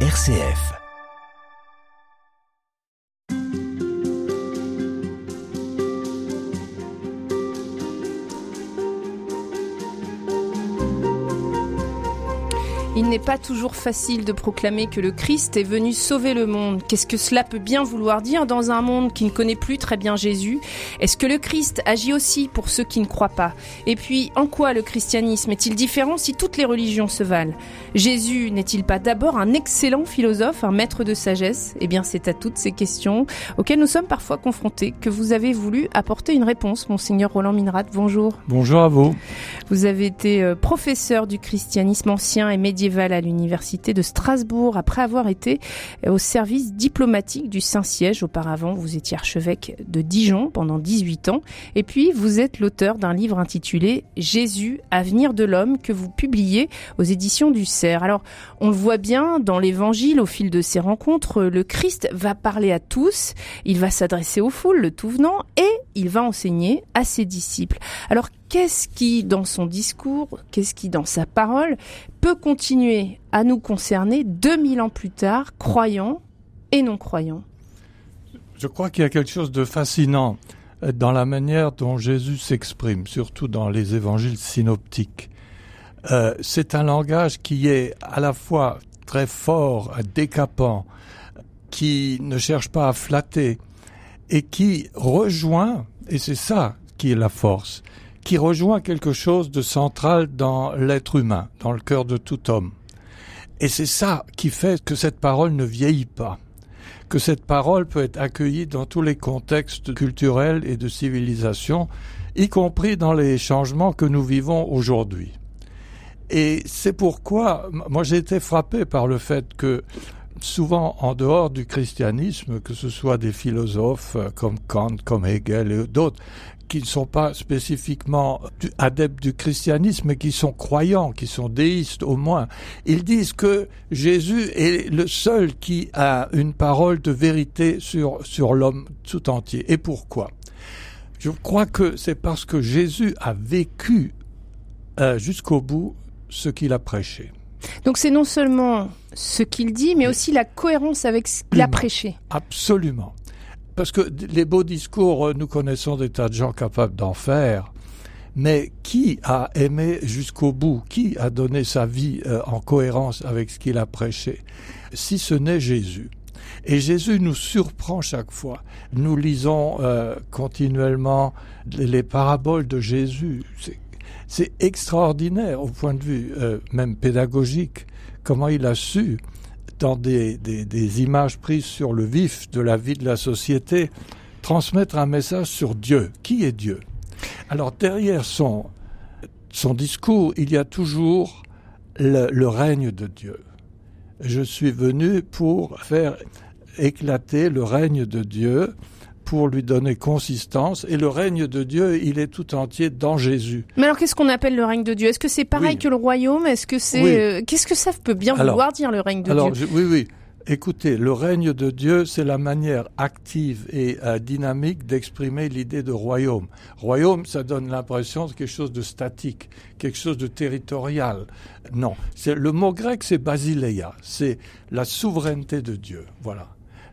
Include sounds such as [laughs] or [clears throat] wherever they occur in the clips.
RCF. Il n'est pas toujours facile de proclamer que le Christ est venu sauver le monde. Qu'est-ce que cela peut bien vouloir dire dans un monde qui ne connaît plus très bien Jésus? Est-ce que le Christ agit aussi pour ceux qui ne croient pas? Et puis, en quoi le christianisme est-il différent si toutes les religions se valent? Jésus n'est-il pas d'abord un excellent philosophe, un maître de sagesse? Eh bien, c'est à toutes ces questions auxquelles nous sommes parfois confrontés que vous avez voulu apporter une réponse, monseigneur Roland Minrat. Bonjour. Bonjour à vous. Vous avez été euh, professeur du christianisme ancien et médiéval à l'université de Strasbourg après avoir été au service diplomatique du Saint-Siège. Auparavant, vous étiez archevêque de Dijon pendant 18 ans. Et puis, vous êtes l'auteur d'un livre intitulé Jésus, avenir de l'homme que vous publiez aux éditions du Cerf. Alors, on le voit bien dans l'évangile au fil de ces rencontres, le Christ va parler à tous, il va s'adresser aux foules, le tout venant, et il va enseigner à ses disciples. Alors, qu'est-ce qui, dans son discours, qu'est-ce qui, dans sa parole, peut continuer à nous concerner 2000 ans plus tard, croyants et non croyants Je crois qu'il y a quelque chose de fascinant euh, dans la manière dont Jésus s'exprime, surtout dans les évangiles synoptiques. Euh, c'est un langage qui est à la fois très fort, décapant, qui ne cherche pas à flatter et qui rejoint, et c'est ça qui est la force, qui rejoint quelque chose de central dans l'être humain, dans le cœur de tout homme. Et c'est ça qui fait que cette parole ne vieillit pas, que cette parole peut être accueillie dans tous les contextes culturels et de civilisation, y compris dans les changements que nous vivons aujourd'hui. Et c'est pourquoi, moi j'ai été frappé par le fait que souvent en dehors du christianisme, que ce soit des philosophes comme Kant, comme Hegel et d'autres, qui ne sont pas spécifiquement adeptes du christianisme, mais qui sont croyants, qui sont déistes au moins. Ils disent que Jésus est le seul qui a une parole de vérité sur, sur l'homme tout entier. Et pourquoi? Je crois que c'est parce que Jésus a vécu euh, jusqu'au bout ce qu'il a prêché. Donc c'est non seulement ce qu'il dit, mais aussi la cohérence avec ce qu'il a prêché. Absolument. Parce que les beaux discours, euh, nous connaissons des tas de gens capables d'en faire. Mais qui a aimé jusqu'au bout? Qui a donné sa vie euh, en cohérence avec ce qu'il a prêché? Si ce n'est Jésus. Et Jésus nous surprend chaque fois. Nous lisons euh, continuellement les paraboles de Jésus. C'est extraordinaire au point de vue même pédagogique comment il a su dans des, des, images prises sur le vif de la vie de la société, transmettre un message sur Dieu. Qui est Dieu? Alors derrière son, son discours, il y a toujours le, le règne de Dieu. Je suis venu pour faire éclater le règne de Dieu pour lui donner consistance. Et le règne de Dieu, il est tout entier dans Jésus. Mais alors, qu'est-ce qu'on appelle le règne de Dieu? Est-ce que c'est pareil que le royaume? Est-ce que c'est euh, qu'est-ce que ça peut bien vouloir dire le règne de Dieu? Oui, oui. Écoutez, le règne de Dieu, c'est la manière active et euh, dynamique d'exprimer l'idée de royaume. Royaume, ça donne l'impression de quelque chose de statique, quelque chose de territorial. Non, c'est le mot grec, c'est basileia, c'est la souveraineté de Dieu. Voilà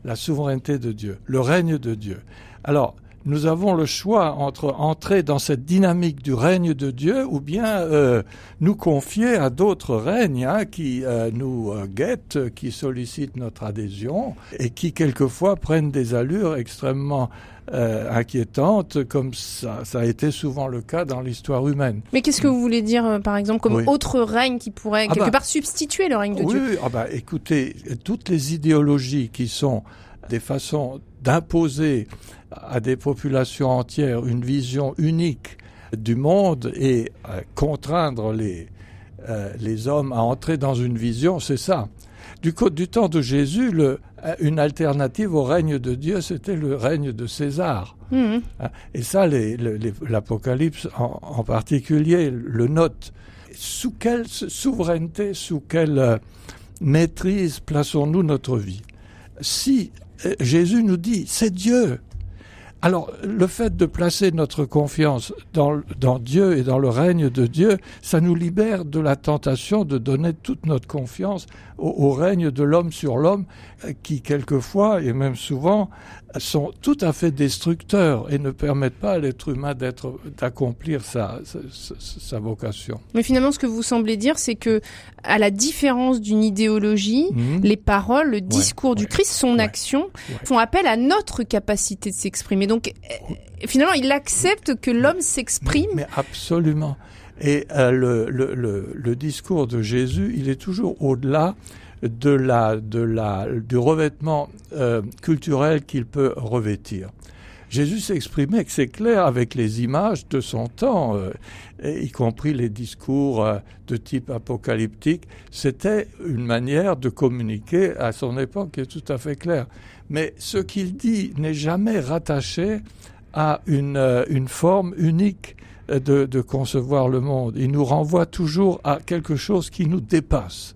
la souveraineté de Dieu, le règne de Dieu. Alors, nous avons le choix entre entrer dans cette dynamique du règne de Dieu ou bien euh, nous confier à d'autres règnes hein, qui euh, nous euh, guettent, qui sollicitent notre adhésion et qui quelquefois prennent des allures extrêmement inquiétantes, comme ça, ça, a été souvent le cas dans l'histoire humaine. Mais qu'est-ce que vous voulez dire, par exemple, comme autre règne qui pourrait ah quelque bah, part substituer le règne de Dieu? Oui, ah bah, écoutez, toutes les idéologies qui sont des façons d'imposer à des populations entières une vision unique du monde et euh, contraindre les, euh, les hommes à entrer dans une vision, c'est ça. Du, du temps de Jésus, le, euh, une alternative au règne de Dieu, c'était le règne de César. Mmh. Hein, et ça, l'Apocalypse en, en, particulier le note. Sous quelle souveraineté, sous quelle maîtrise plaçons-nous notre vie? Si Jésus nous dit, c'est Dieu. Alors, le fait de placer notre confiance dans, Dieu et dans le règne de Dieu, ça nous libère de la tentation de donner toute notre confiance au, au règne de l'homme sur l'homme, qui quelquefois, et même souvent, sont tout à fait destructeurs et ne permettent pas à l'être humain d'être, d'accomplir sa, sa, sa, vocation. Mais finalement, ce que vous semblez dire, c'est que, à la différence d'une idéologie, mmh. les paroles, le discours ouais, du Christ, son ouais, action, font appel à notre capacité de s'exprimer. Donc, euh, finalement, il accepte que l'homme s'exprime. Mais, absolument. Et euh, le, discours de Jésus, il est toujours au-delà du revêtement euh, culturel qu'il peut revêtir. Jésus s'exprimait, c'est clair, avec les images de son temps, euh, y compris les discours de type apocalyptique. C'était une manière de communiquer à son époque qui est tout à fait claire. Mais ce qu'il dit n'est jamais rattaché à une forme unique de, de concevoir le monde. Il nous renvoie toujours à quelque chose qui nous dépasse.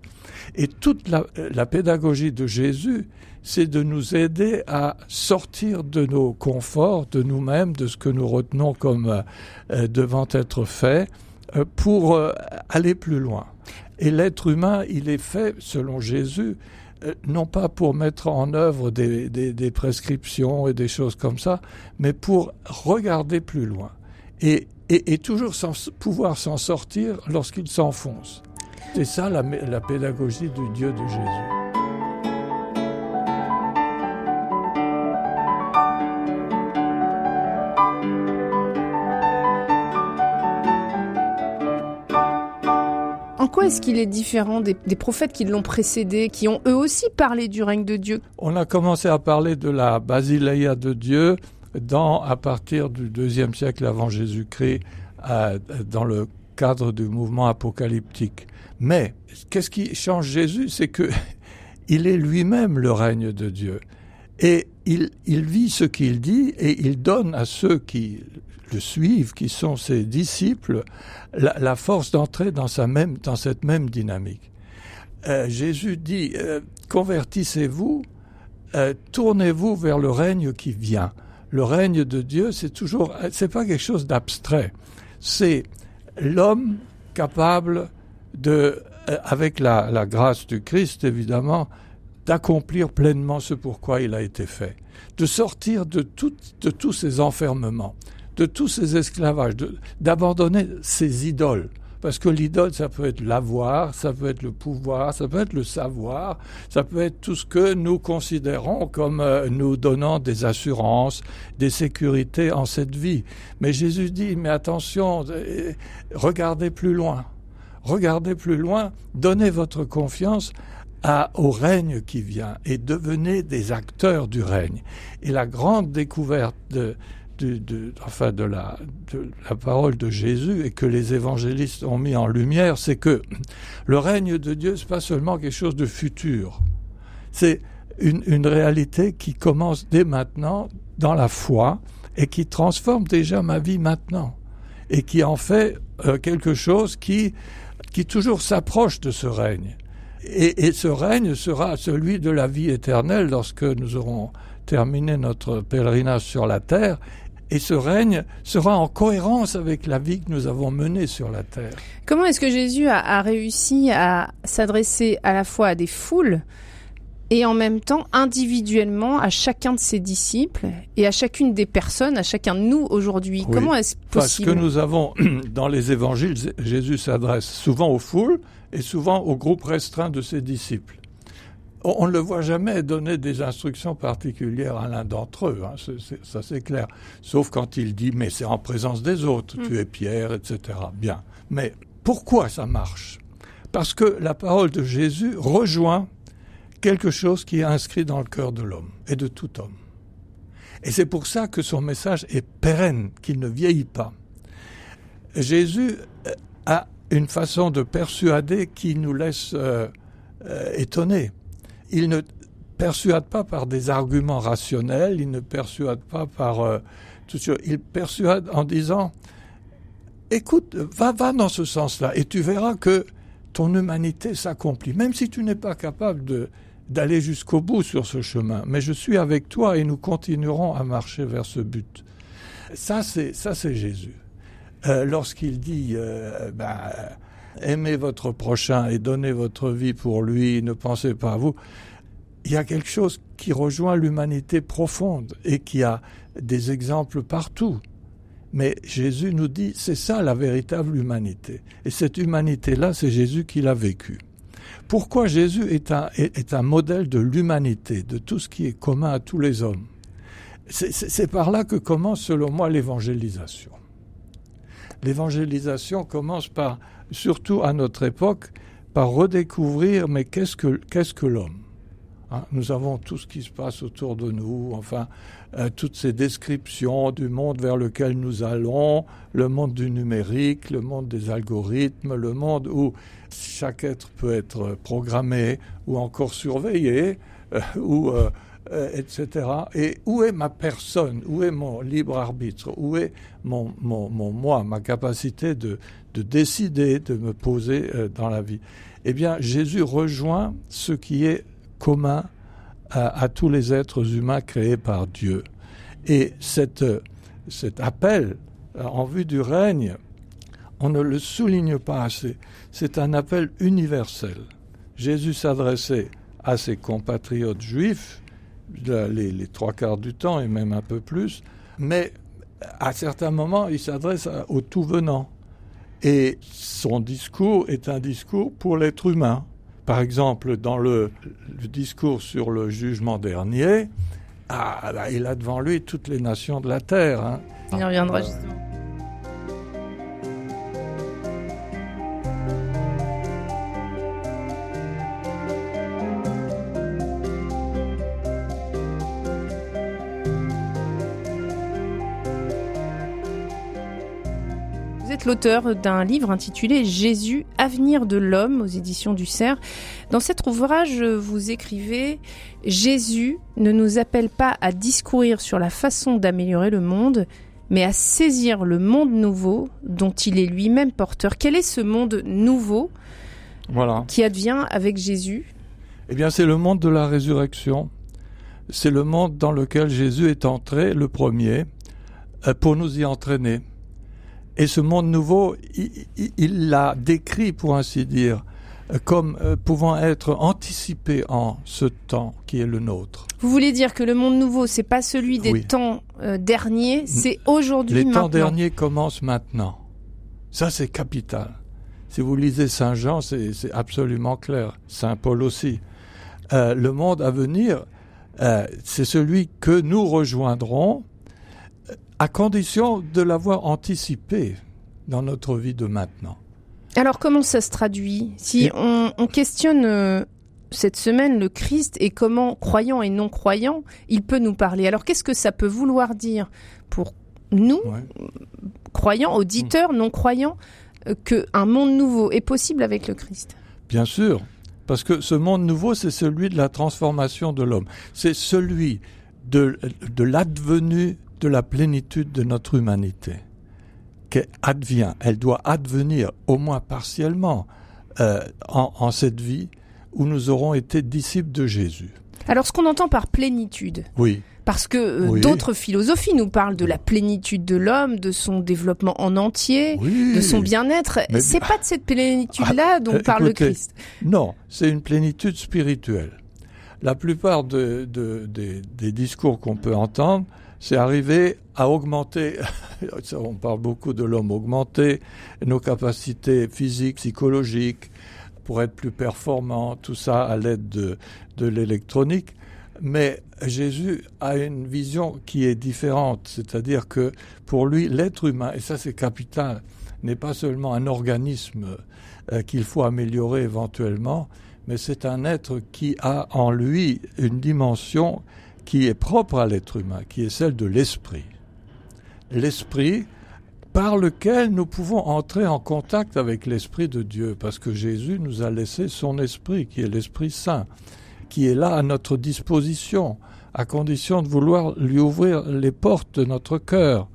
Et toute la, la pédagogie de Jésus, c'est de nous aider à sortir de nos conforts, de nous-mêmes, de ce que nous retenons comme euh, devant être fait, euh, pour euh, aller plus loin. Et l'être humain, il est fait, selon Jésus, euh, non pas pour mettre en œuvre des, des, des prescriptions et des choses comme ça, mais pour regarder plus loin. Et, et, et toujours sans, pouvoir s'en sortir lorsqu'il s'enfonce. C'est ça la, la pédagogie du Dieu de Jésus. En quoi est-ce qu'il est différent des, des prophètes qui l'ont précédé, qui ont eux aussi parlé du règne de Dieu? On a commencé à parler de la basileia de Dieu dans, à partir du deuxième siècle avant Jésus-Christ, dans le cadre du mouvement apocalyptique. Mais qu'est-ce qui change Jésus? C'est que [laughs] il est lui-même le règne de Dieu. Et il, vit ce qu'il dit et il donne à ceux qui le suivent, qui sont ses disciples, la, force d'entrer dans, dans cette même dynamique. Euh, Jésus dit, euh, convertissez-vous, euh, tournez-vous vers le règne qui vient. Le règne de Dieu, c'est toujours, c'est pas quelque chose d'abstrait. C'est l'homme capable de, euh, avec la, grâce du Christ évidemment, d'accomplir pleinement ce pourquoi il a été fait, de sortir de, tout, de tous ces enfermements, de tous ces esclavages, d'abandonner ces idoles. Parce que l'idole, ça peut être l'avoir, ça peut être le pouvoir, ça peut être le savoir, ça peut être tout ce que nous considérons comme euh, nous donnant des assurances, des sécurités en cette vie. Mais Jésus dit, mais attention, euh, regardez plus loin. Regardez plus loin, donnez votre confiance à, au règne qui vient et devenez des acteurs du règne. Et la grande découverte de, enfin de, la, parole de Jésus et que les évangélistes ont mis en lumière, c'est que le règne de Dieu, c'est pas seulement quelque chose de futur. C'est une, réalité qui commence dès maintenant dans la foi et qui transforme déjà ma vie maintenant et qui en fait euh, quelque chose qui, qui toujours s'approche de ce règne. Et ce règne sera celui de la vie éternelle lorsque nous aurons terminé notre pèlerinage sur la terre et ce règne sera en cohérence avec la vie que nous avons menée sur la terre. Comment est-ce que Jésus a, a réussi à s'adresser à la fois à des foules et en même temps individuellement à chacun de ses disciples et à chacune des personnes, à chacun de nous aujourd'hui? Oui, Comment est-ce possible? Parce que nous avons [clears throat] dans les évangiles, Jésus s'adresse souvent aux foules et souvent au groupe restreint de ses disciples on ne le voit jamais donner des instructions particulières à l'un d'entre eux, hein, c est, c est, ça c'est clair. Sauf quand il dit mais c'est en présence des autres, mmh. tu es Pierre, etc. Bien. Mais pourquoi ça marche? Parce que la parole de Jésus rejoint quelque chose qui est inscrit dans le cœur de l'homme et de tout homme. Et c'est pour ça que son message est pérenne, qu'il ne vieillit pas. Jésus euh, a une façon de persuader qui nous laisse euh, euh, étonnés il ne persuade pas par des arguments rationnels, il ne persuade pas par euh, tout ça, il persuade en disant écoute, va, va dans ce sens-là et tu verras que ton humanité s'accomplit, même si tu n'es pas capable d'aller jusqu'au bout sur ce chemin, mais je suis avec toi et nous continuerons à marcher vers ce but. Ça, c'est ça, c'est Jésus. Euh, lorsqu'il dit, euh, ben, aimez votre prochain et donnez votre vie pour lui, ne pensez pas à vous. Il y a quelque chose qui rejoint l'humanité profonde et qui a des exemples partout. Mais Jésus nous dit, c'est ça la véritable humanité. Et cette humanité-là, c'est Jésus qui l'a vécue. Pourquoi Jésus est un, est, un modèle de l'humanité, de tout ce qui est commun à tous les hommes? C'est par là que commence, selon moi, l'évangélisation. L'évangélisation commence par, surtout à notre époque, par redécouvrir, mais qu'est-ce que, qu'est-ce que l'homme Hein, nous avons tout ce qui se passe autour de nous, enfin, euh, toutes ces descriptions du monde vers lequel nous allons, le monde du numérique, le monde des algorithmes, le monde où chaque être peut être programmé ou encore surveillé, euh, ou, euh, etc. Et où est ma personne? Où est mon libre arbitre? Où est mon, moi, ma capacité de, de décider, de me poser dans la vie? Eh bien, Jésus rejoint ce qui est commun à, tous les êtres humains créés par Dieu. Et cette, cet appel en vue du règne, on ne le souligne pas assez. C'est un appel universel. Jésus s'adressait à ses compatriotes juifs, les, trois quarts du temps et même un peu plus, mais à certains moments, il s'adresse aux tout venants. Et son discours est un discours pour l'être humain. Par exemple, dans le, discours sur le jugement dernier, ah, il a devant lui toutes les nations de la terre. Hein. Il reviendra justement. L'auteur d'un livre intitulé Jésus, avenir de l'homme aux éditions du Cerf. Dans cet ouvrage, vous écrivez Jésus ne nous appelle pas à discourir sur la façon d'améliorer le monde, mais à saisir le monde nouveau dont il est lui-même porteur. Quel est ce monde nouveau voilà. qui advient avec Jésus? Eh bien, c'est le monde de la résurrection. C'est le monde dans lequel Jésus est entré le premier euh, pour nous y entraîner. Et ce monde nouveau, il l'a décrit, pour ainsi dire, comme euh, pouvant être anticipé en ce temps qui est le nôtre. Vous voulez dire que le monde nouveau, c'est pas celui des temps euh, derniers, c'est aujourd'hui. Les temps derniers commencent maintenant. Ça, c'est capital. Si vous lisez Saint Jean, c'est absolument clair. Saint Paul aussi. Euh, le monde à venir, c'est celui que nous rejoindrons à condition de l'avoir anticipé dans notre vie de maintenant. Alors comment ça se traduit Si on, questionne euh, cette semaine le Christ et comment, croyant et non croyant, il peut nous parler? Alors qu'est-ce que ça peut vouloir dire pour nous, croyants, auditeurs, non croyants, euh, qu'un monde nouveau est possible avec le Christ? Bien sûr, parce que ce monde nouveau, c'est celui de la transformation de l'homme. C'est celui de, de l'advenu de la plénitude de notre humanité, qui advient, elle doit advenir au moins partiellement euh, en, cette vie où nous aurons été disciples de Jésus. Alors ce qu'on entend par plénitude, oui. Parce que euh, d'autres philosophies nous parlent de la plénitude de l'homme, de son développement en entier, de son bien-être. C'est pas de cette plénitude-là ah, dont euh, parle le Christ. Non, c'est une plénitude spirituelle. La plupart de, des discours qu'on peut entendre c'est arriver à augmenter, [laughs] on parle beaucoup de l'homme, augmenter nos capacités physiques, psychologiques, pour être plus performants, tout ça à l'aide de, de l'électronique. Mais Jésus a une vision qui est différente, c'est-à-dire que pour lui, l'être humain, et ça c'est capital, n'est pas seulement un organisme euh, qu'il faut améliorer éventuellement, mais c'est un être qui a en lui une dimension qui est propre à l'être humain, qui est celle de l'esprit. L'esprit par lequel nous pouvons entrer en contact avec l'Esprit de Dieu, parce que Jésus nous a laissé son Esprit, qui est l'Esprit Saint, qui est là à notre disposition, à condition de vouloir lui ouvrir les portes de notre cœur.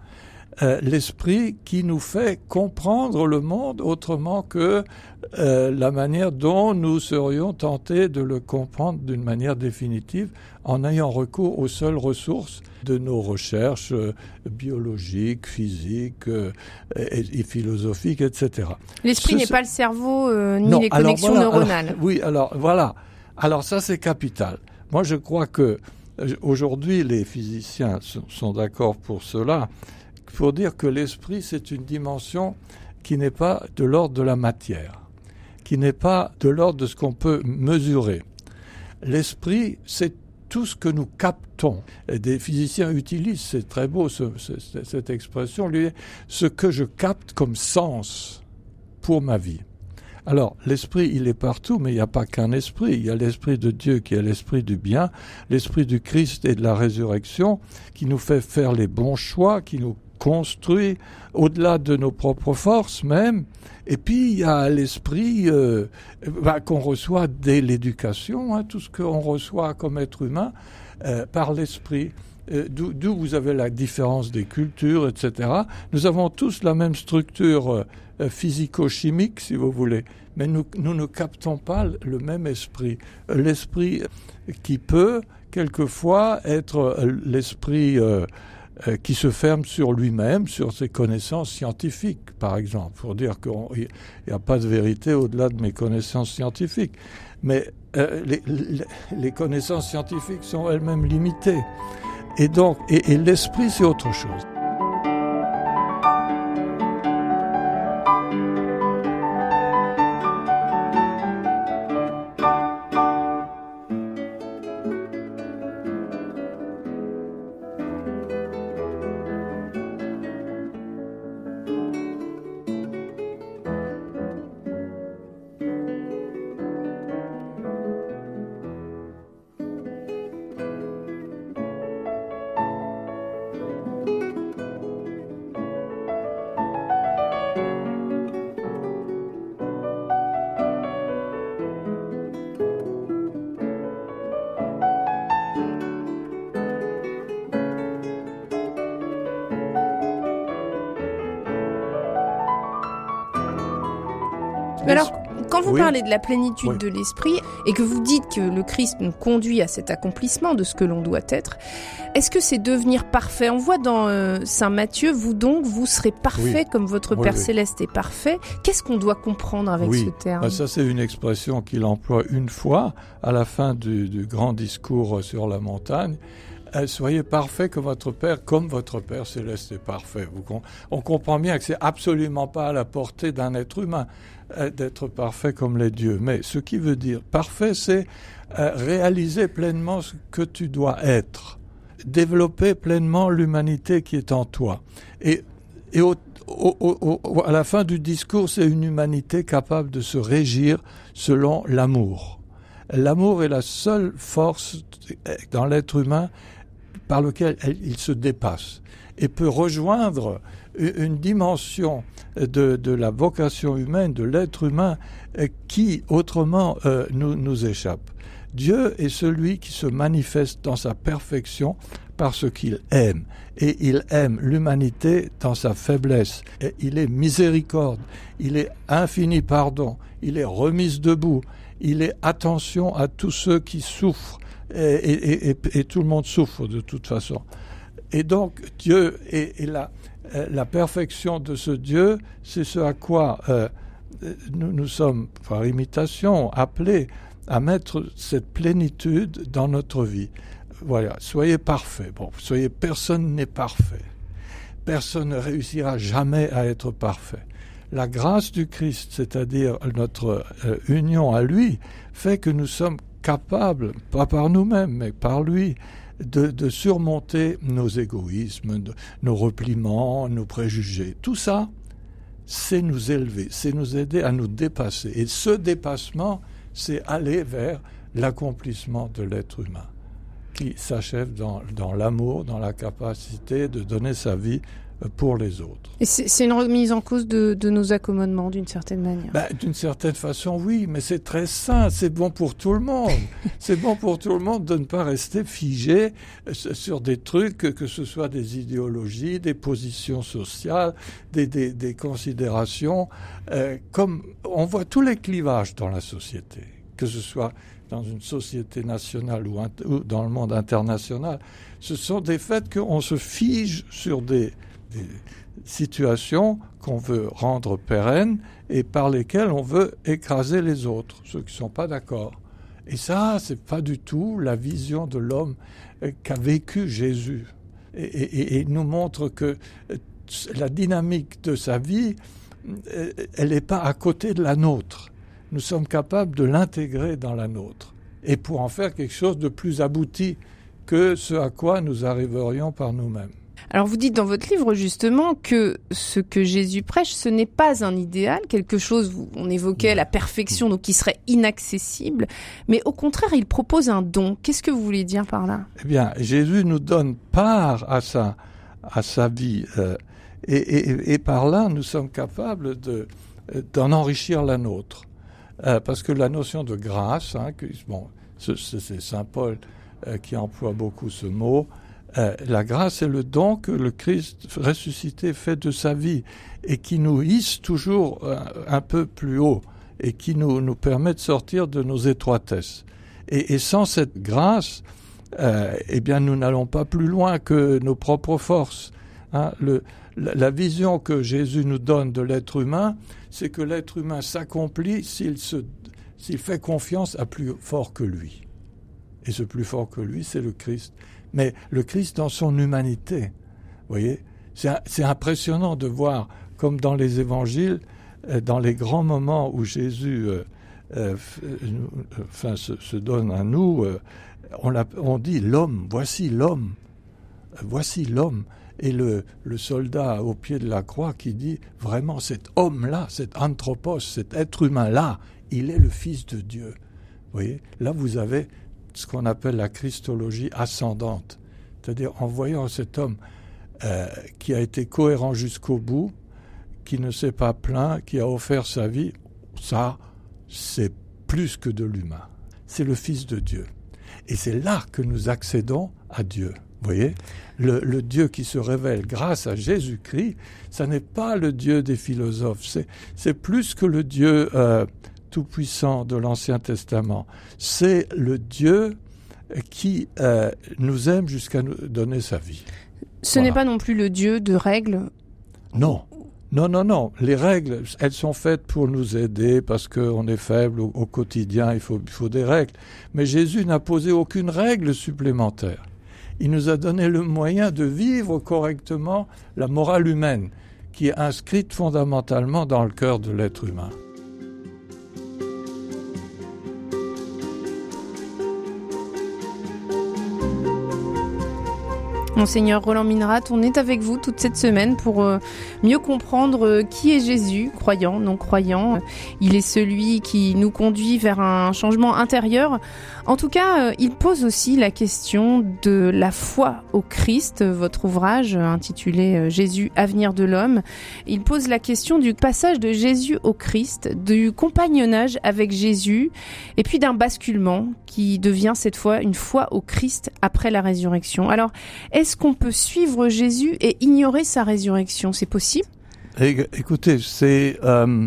Euh, l'esprit qui nous fait comprendre le monde autrement que euh, la manière dont nous serions tentés de le comprendre d'une manière définitive en ayant recours aux seules ressources de nos recherches euh, biologiques, physiques et, philosophiques, etc. L'esprit n'est pas le cerveau ni les connexions neuronales. oui, alors voilà. Alors ça c'est capital. Moi je crois que aujourd'hui les physiciens sont d'accord pour cela pour dire que l'esprit, c'est une dimension qui n'est pas de l'ordre de la matière, qui n'est pas de l'ordre de ce qu'on peut mesurer. L'esprit, c'est tout ce que nous captons. Et des physiciens utilisent, c'est très beau cette expression, lui, ce que je capte comme sens pour ma vie. Alors, l'esprit, il est partout, mais il n'y a pas qu'un esprit. Il y a l'esprit de Dieu qui est l'esprit du bien, l'esprit du Christ et de la résurrection, qui nous fait faire les bons choix, qui nous construit au-delà de nos propres forces même. Et puis il y a l'esprit euh, bah, qu'on reçoit dès l'éducation, hein, tout ce qu'on reçoit comme être humain euh, par l'esprit. Euh, d'où vous avez la différence des cultures, etc. Nous avons tous la même structure physico-chimique, si vous voulez, mais nous, nous ne captons pas le même esprit. L'esprit qui peut quelquefois être l'esprit euh, qui se ferme sur lui-même, sur ses connaissances scientifiques, par exemple, pour dire qu'il n'y a pas de vérité au-delà de mes connaissances scientifiques. Mais euh, les, les, connaissances scientifiques sont elles-mêmes limitées. Et donc, et l'esprit, c'est autre chose. La plénitude de l'esprit et que vous dites que le Christ nous conduit à cet accomplissement de ce que l'on doit être, est-ce que c'est devenir parfait? On voit dans euh, Saint Matthieu, vous donc, vous serez parfait comme votre Père céleste est parfait. Qu'est-ce qu'on doit comprendre avec ce terme? Bah, Ça, c'est une expression qu'il emploie une fois à la fin du, du grand discours sur la montagne. Euh, soyez parfait comme votre Père, comme votre Père céleste est parfait. on comprend bien que c'est absolument pas à la portée d'un être humain euh, d'être parfait comme les dieux. Mais ce qui veut dire parfait, c'est euh, réaliser pleinement ce que tu dois être, développer pleinement l'humanité qui est en toi. Et à la fin du discours, c'est une humanité capable de se régir selon l'amour. L'amour est la seule force dans l'être humain par lequel il se dépasse et peut rejoindre une dimension de, la vocation humaine, de l'être humain, euh, qui autrement euh, nous, nous échappe. Dieu est celui qui se manifeste dans sa perfection parce qu'il aime. Et il aime l'humanité dans sa faiblesse. Et il est miséricorde, il est infini pardon, il est remise debout, il est attention à tous ceux qui souffrent et, tout le monde souffre de toute façon. Et donc Dieu est, la, euh, la, perfection de ce Dieu, c'est ce à quoi euh, nous, nous sommes, par imitation, appelés à mettre cette plénitude dans notre vie. Voilà, soyez parfaits. Bon, soyez, personne n'est parfait. Personne ne réussira jamais à être parfait. La grâce du Christ, c'est-à-dire notre euh, union à lui, fait que nous sommes capable, pas par nous-mêmes, mais par lui, de, surmonter nos égoïsmes, nos repliements, nos préjugés. Tout ça, c'est nous élever, c'est nous aider à nous dépasser. Et ce dépassement, c'est aller vers l'accomplissement de l'être humain, qui s'achève dans, l'amour, dans la capacité de donner sa vie pour les autres. Et c'est une remise en cause de, nos accommodements d'une certaine manière ben, D'une certaine façon, oui, mais c'est très sain, c'est bon pour tout le monde. [laughs] c'est bon pour tout le monde de ne pas rester figé euh, sur des trucs, que ce soit des idéologies, des positions sociales, des, des, considérations. Euh, comme on voit tous les clivages dans la société, que ce soit dans une société nationale ou, ou dans le monde international, ce sont des faits qu'on se fige sur des des situations qu'on veut rendre pérennes et par lesquelles on veut écraser les autres, ceux qui ne sont pas d'accord. Et ça, c'est pas du tout la vision de l'homme euh, qu'a vécu Jésus. Et, et, nous montre que euh, la dynamique de sa vie, euh, elle n'est pas à côté de la nôtre. Nous sommes capables de l'intégrer dans la nôtre et pour en faire quelque chose de plus abouti que ce à quoi nous arriverions par nous-mêmes. Alors vous dites dans votre livre justement que ce que Jésus prêche, ce n'est pas un idéal, quelque chose, on évoquait la perfection, donc qui serait inaccessible, mais au contraire, il propose un don. Qu'est-ce que vous voulez dire par là? Eh bien, Jésus nous donne part à sa, à sa vie, euh, et, par là, nous sommes capables de, d'en enrichir la nôtre. Euh, parce que la notion de grâce, hein, bon, c'est Saint Paul euh, qui emploie beaucoup ce mot, euh, la grâce est le don que le Christ ressuscité fait de sa vie et qui nous hisse toujours euh, un, peu plus haut et qui nous, nous permet de sortir de nos étroitesses. Et, sans cette grâce, euh, eh bien, nous n'allons pas plus loin que nos propres forces. Hein. Le, la, vision que Jésus nous donne de l'être humain, c'est que l'être humain s'accomplit s'il fait confiance à plus fort que lui. Et ce plus fort que lui, c'est le Christ mais le Christ dans son humanité. Vous voyez C'est impressionnant de voir, comme dans les évangiles, euh, dans les grands moments où Jésus euh, euh, enfin, se, donne à nous, on, dit l'homme, voici l'homme, voici l'homme. Et le, le, soldat au pied de la croix qui dit vraiment cet homme-là, cet anthropos, cet être humain-là, il est le Fils de Dieu. Vous voyez, là vous avez ce qu'on appelle la christologie ascendante. C'est-à-dire en voyant cet homme euh, qui a été cohérent jusqu'au bout, qui ne s'est pas plaint, qui a offert sa vie, ça, c'est plus que de l'humain. C'est le Fils de Dieu. Et c'est là que nous accédons à Dieu. Vous voyez? Le, Dieu qui se révèle grâce à Jésus-Christ, ça n'est pas le Dieu des philosophes, c'est plus que le Dieu euh, tout-puissant de l'Ancien Testament. C'est le Dieu qui euh, nous aime jusqu'à nous donner sa vie. Ce n'est pas non plus le Dieu de règles Non. Non, non, non. Les règles, elles sont faites pour nous aider parce qu'on est faible au, quotidien, il faut, il faut des règles. Mais Jésus n'a posé aucune règle supplémentaire. Il nous a donné le moyen de vivre correctement la morale humaine qui est inscrite fondamentalement dans le cœur de l'être humain. Monseigneur Roland Minerat, on est avec vous toute cette semaine pour euh, mieux comprendre euh, qui est Jésus, croyant, non croyant. Il est celui qui nous conduit vers un changement intérieur. En tout cas, euh, il pose aussi la question de la foi au Christ, votre ouvrage intitulé Jésus, avenir de l'homme. Il pose la question du passage de Jésus au Christ, du compagnonnage avec Jésus, et puis d'un basculement qui devient cette fois une foi au Christ après la résurrection. Alors, est-ce est-ce qu'on peut suivre Jésus et ignorer sa résurrection? C'est possible? Écoutez, c'est euh,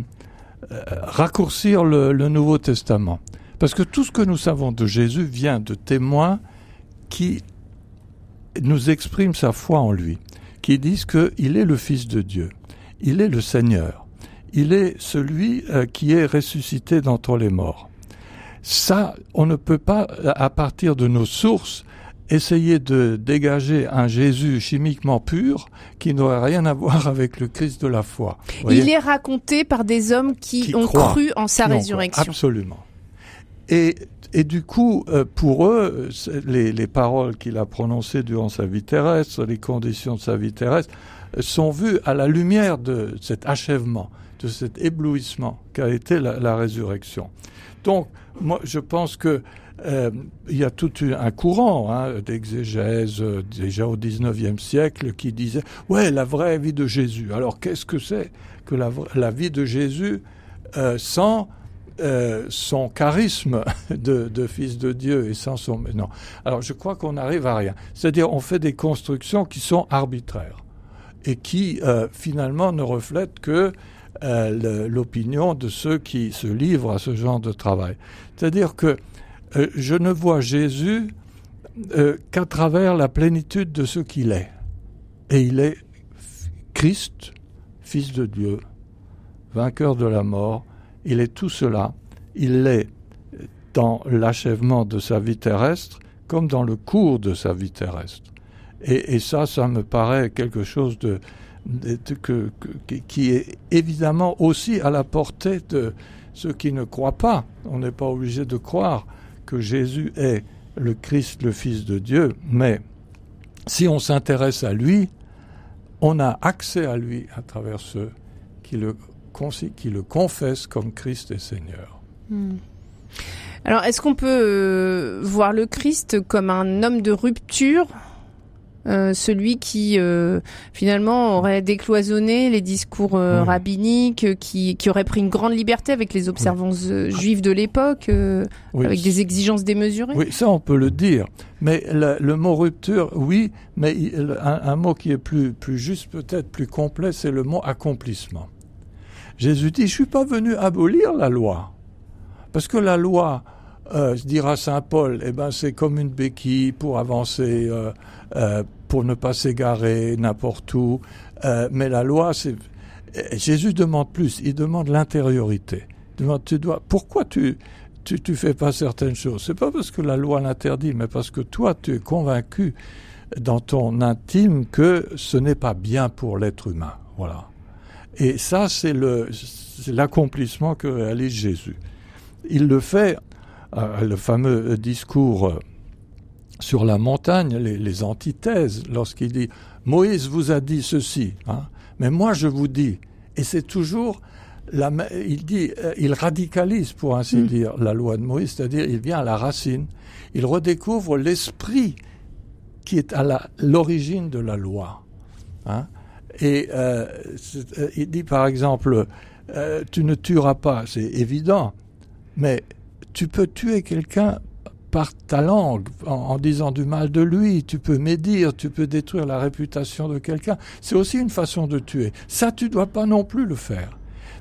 raccourcir le, Nouveau Testament. Parce que tout ce que nous savons de Jésus vient de témoins qui nous expriment sa foi en lui, qui disent qu'il est le Fils de Dieu, il est le Seigneur, il est celui euh, qui est ressuscité d'entre les morts. Ça, on ne peut pas, à partir de nos sources, essayer de dégager un Jésus chimiquement pur qui n'aurait rien à voir [laughs] avec le Christ de la foi. Il est raconté par des hommes qui, ont cru en sa résurrection. Absolument. Et, et du coup, euh, pour eux, les, les paroles qu'il a prononcées durant sa vie terrestre, les conditions de sa vie terrestre, sont vues à la lumière de cet achèvement, de cet éblouissement qu'a été la, la résurrection. Donc, moi, je pense que euh, il y a tout un courant hein, d'exégèse euh, déjà au XIXe siècle qui disait ouais la vraie vie de Jésus. Alors qu'est-ce que c'est que la, vie de Jésus euh, sans son charisme [laughs] de, fils de Dieu et sans son non. Alors je crois qu'on n'arrive à rien. C'est-à-dire on fait des constructions qui sont arbitraires et qui finalement ne reflètent que l'opinion de ceux qui se livrent à ce genre de travail. C'est-à-dire que euh, je ne vois Jésus euh, qu'à travers la plénitude de ce qu'il est. Et il est Christ, Fils de Dieu, vainqueur de la mort. Il est tout cela. Il l'est dans l'achèvement de sa vie terrestre comme dans le cours de sa vie terrestre. Et, ça, ça me paraît quelque chose de, qui est évidemment aussi à la portée de ceux qui ne croient pas. On n'est pas obligé de croire que Jésus est le Christ, le Fils de Dieu, mais si on s'intéresse à lui, on a accès à lui à travers ceux qui le, confessent comme Christ et Seigneur. Hmm. Alors, est-ce qu'on peut euh, voir le Christ comme un homme de rupture celui qui euh, finalement aurait décloisonné les discours euh, rabbiniques, qui, qui, aurait pris une grande liberté avec les observances juives de l'époque, oui. avec des exigences démesurées. Oui, ça on peut le dire. Mais le, le mot rupture, oui, mais il, un, un, mot qui est plus, plus juste, peut-être plus complet, c'est le mot accomplissement. Jésus dit, je suis pas venu abolir la loi, parce que la loi, euh, dira Saint Paul, eh ben c'est comme une béquille pour avancer, euh, euh, pour ne pas s'égarer n'importe où. Euh, mais la loi, c'est Jésus demande plus. Il demande l'intériorité. Tu dois. Pourquoi tu tu tu fais pas certaines choses? C'est pas parce que la loi l'interdit, mais parce que toi tu es convaincu dans ton intime que ce n'est pas bien pour l'être humain. Voilà. Et ça, c'est l'accomplissement que réalise Jésus. Il le fait le fameux discours euh, sur la montagne, les, les antithèses, lorsqu'il dit Moïse vous a dit ceci, hein, mais moi je vous dis, et c'est toujours la, il dit, euh, il radicalise pour ainsi mmh. dire la loi de Moïse, c'est-à-dire il vient à la racine, il redécouvre l'esprit qui est à l'origine de la loi. Hein, et euh, il dit par exemple, euh, tu ne tueras pas, c'est évident, mais tu peux tuer quelqu'un par ta langue, en, disant du mal de lui, tu peux médire, tu peux détruire la réputation de quelqu'un. C'est aussi une façon de tuer. Ça, tu dois pas non plus le faire.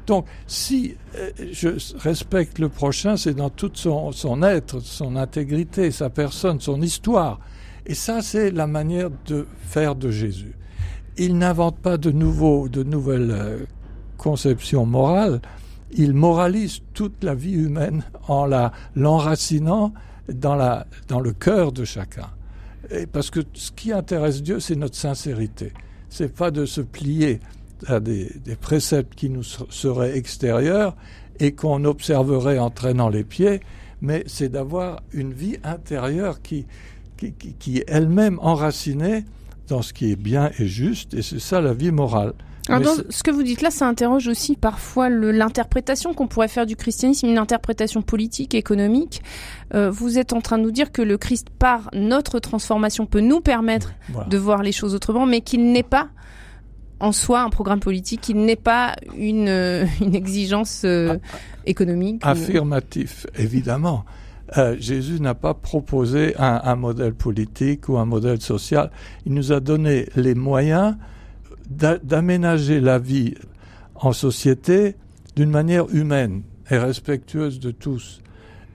Donc, si euh, je respecte le prochain, c'est dans tout son, son être, son intégrité, sa personne, son histoire. Et ça, c'est la manière de faire de Jésus. Il n'invente pas de nouveaux, de nouvelles euh, conceptions morales. Il moralise toute la vie humaine en la l'enracinant dans, la, dans le cœur de chacun. Parce que ce qui intéresse Dieu, c'est notre sincérité. C'est pas de se plier à des, des préceptes qui nous seraient extérieurs et qu'on observerait en traînant les pieds, mais c'est d'avoir une vie intérieure qui, qui, qui, qui est elle-même enracinée dans ce qui est bien et juste, et c'est ça la vie morale. Alors dans ce que vous dites là, ça interroge aussi parfois l'interprétation qu'on pourrait faire du christianisme, une interprétation politique, économique. Euh, vous êtes en train de nous dire que le Christ, par notre transformation, peut nous permettre voilà. de voir les choses autrement, mais qu'il n'est pas en soi un programme politique, qu'il n'est pas une, euh, une exigence euh, économique. Affirmatif, ou... évidemment. Euh, Jésus n'a pas proposé un, un, modèle politique ou un modèle social. Il nous a donné les moyens d'aménager la vie en société d'une manière humaine et respectueuse de tous.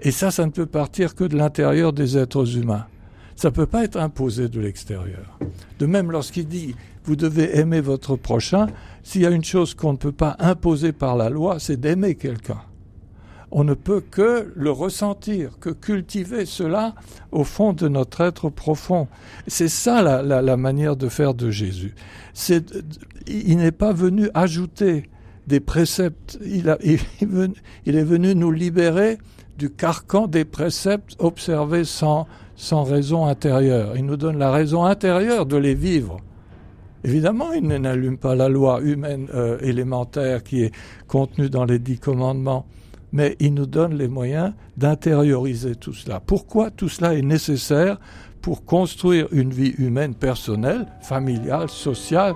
Et ça, ça ne peut partir que de l'intérieur des êtres humains. Ça ne peut pas être imposé de l'extérieur. De même, lorsqu'il dit vous devez aimer votre prochain, s'il y a une chose qu'on ne peut pas imposer par la loi, c'est d'aimer quelqu'un on ne peut que le ressentir, que cultiver cela au fond de notre être profond. C'est ça la, la, manière de faire de Jésus. Il n'est pas venu ajouter des préceptes, il, est venu nous libérer du carcan des préceptes observés sans, sans raison intérieure. Il nous donne la raison intérieure de les vivre. Évidemment, il n'allume pas la loi humaine euh, élémentaire qui est contenue dans les dix commandements mais il nous donne les moyens d'intérioriser tout cela. Pourquoi tout cela est nécessaire pour construire une vie humaine personnelle, familiale, sociale?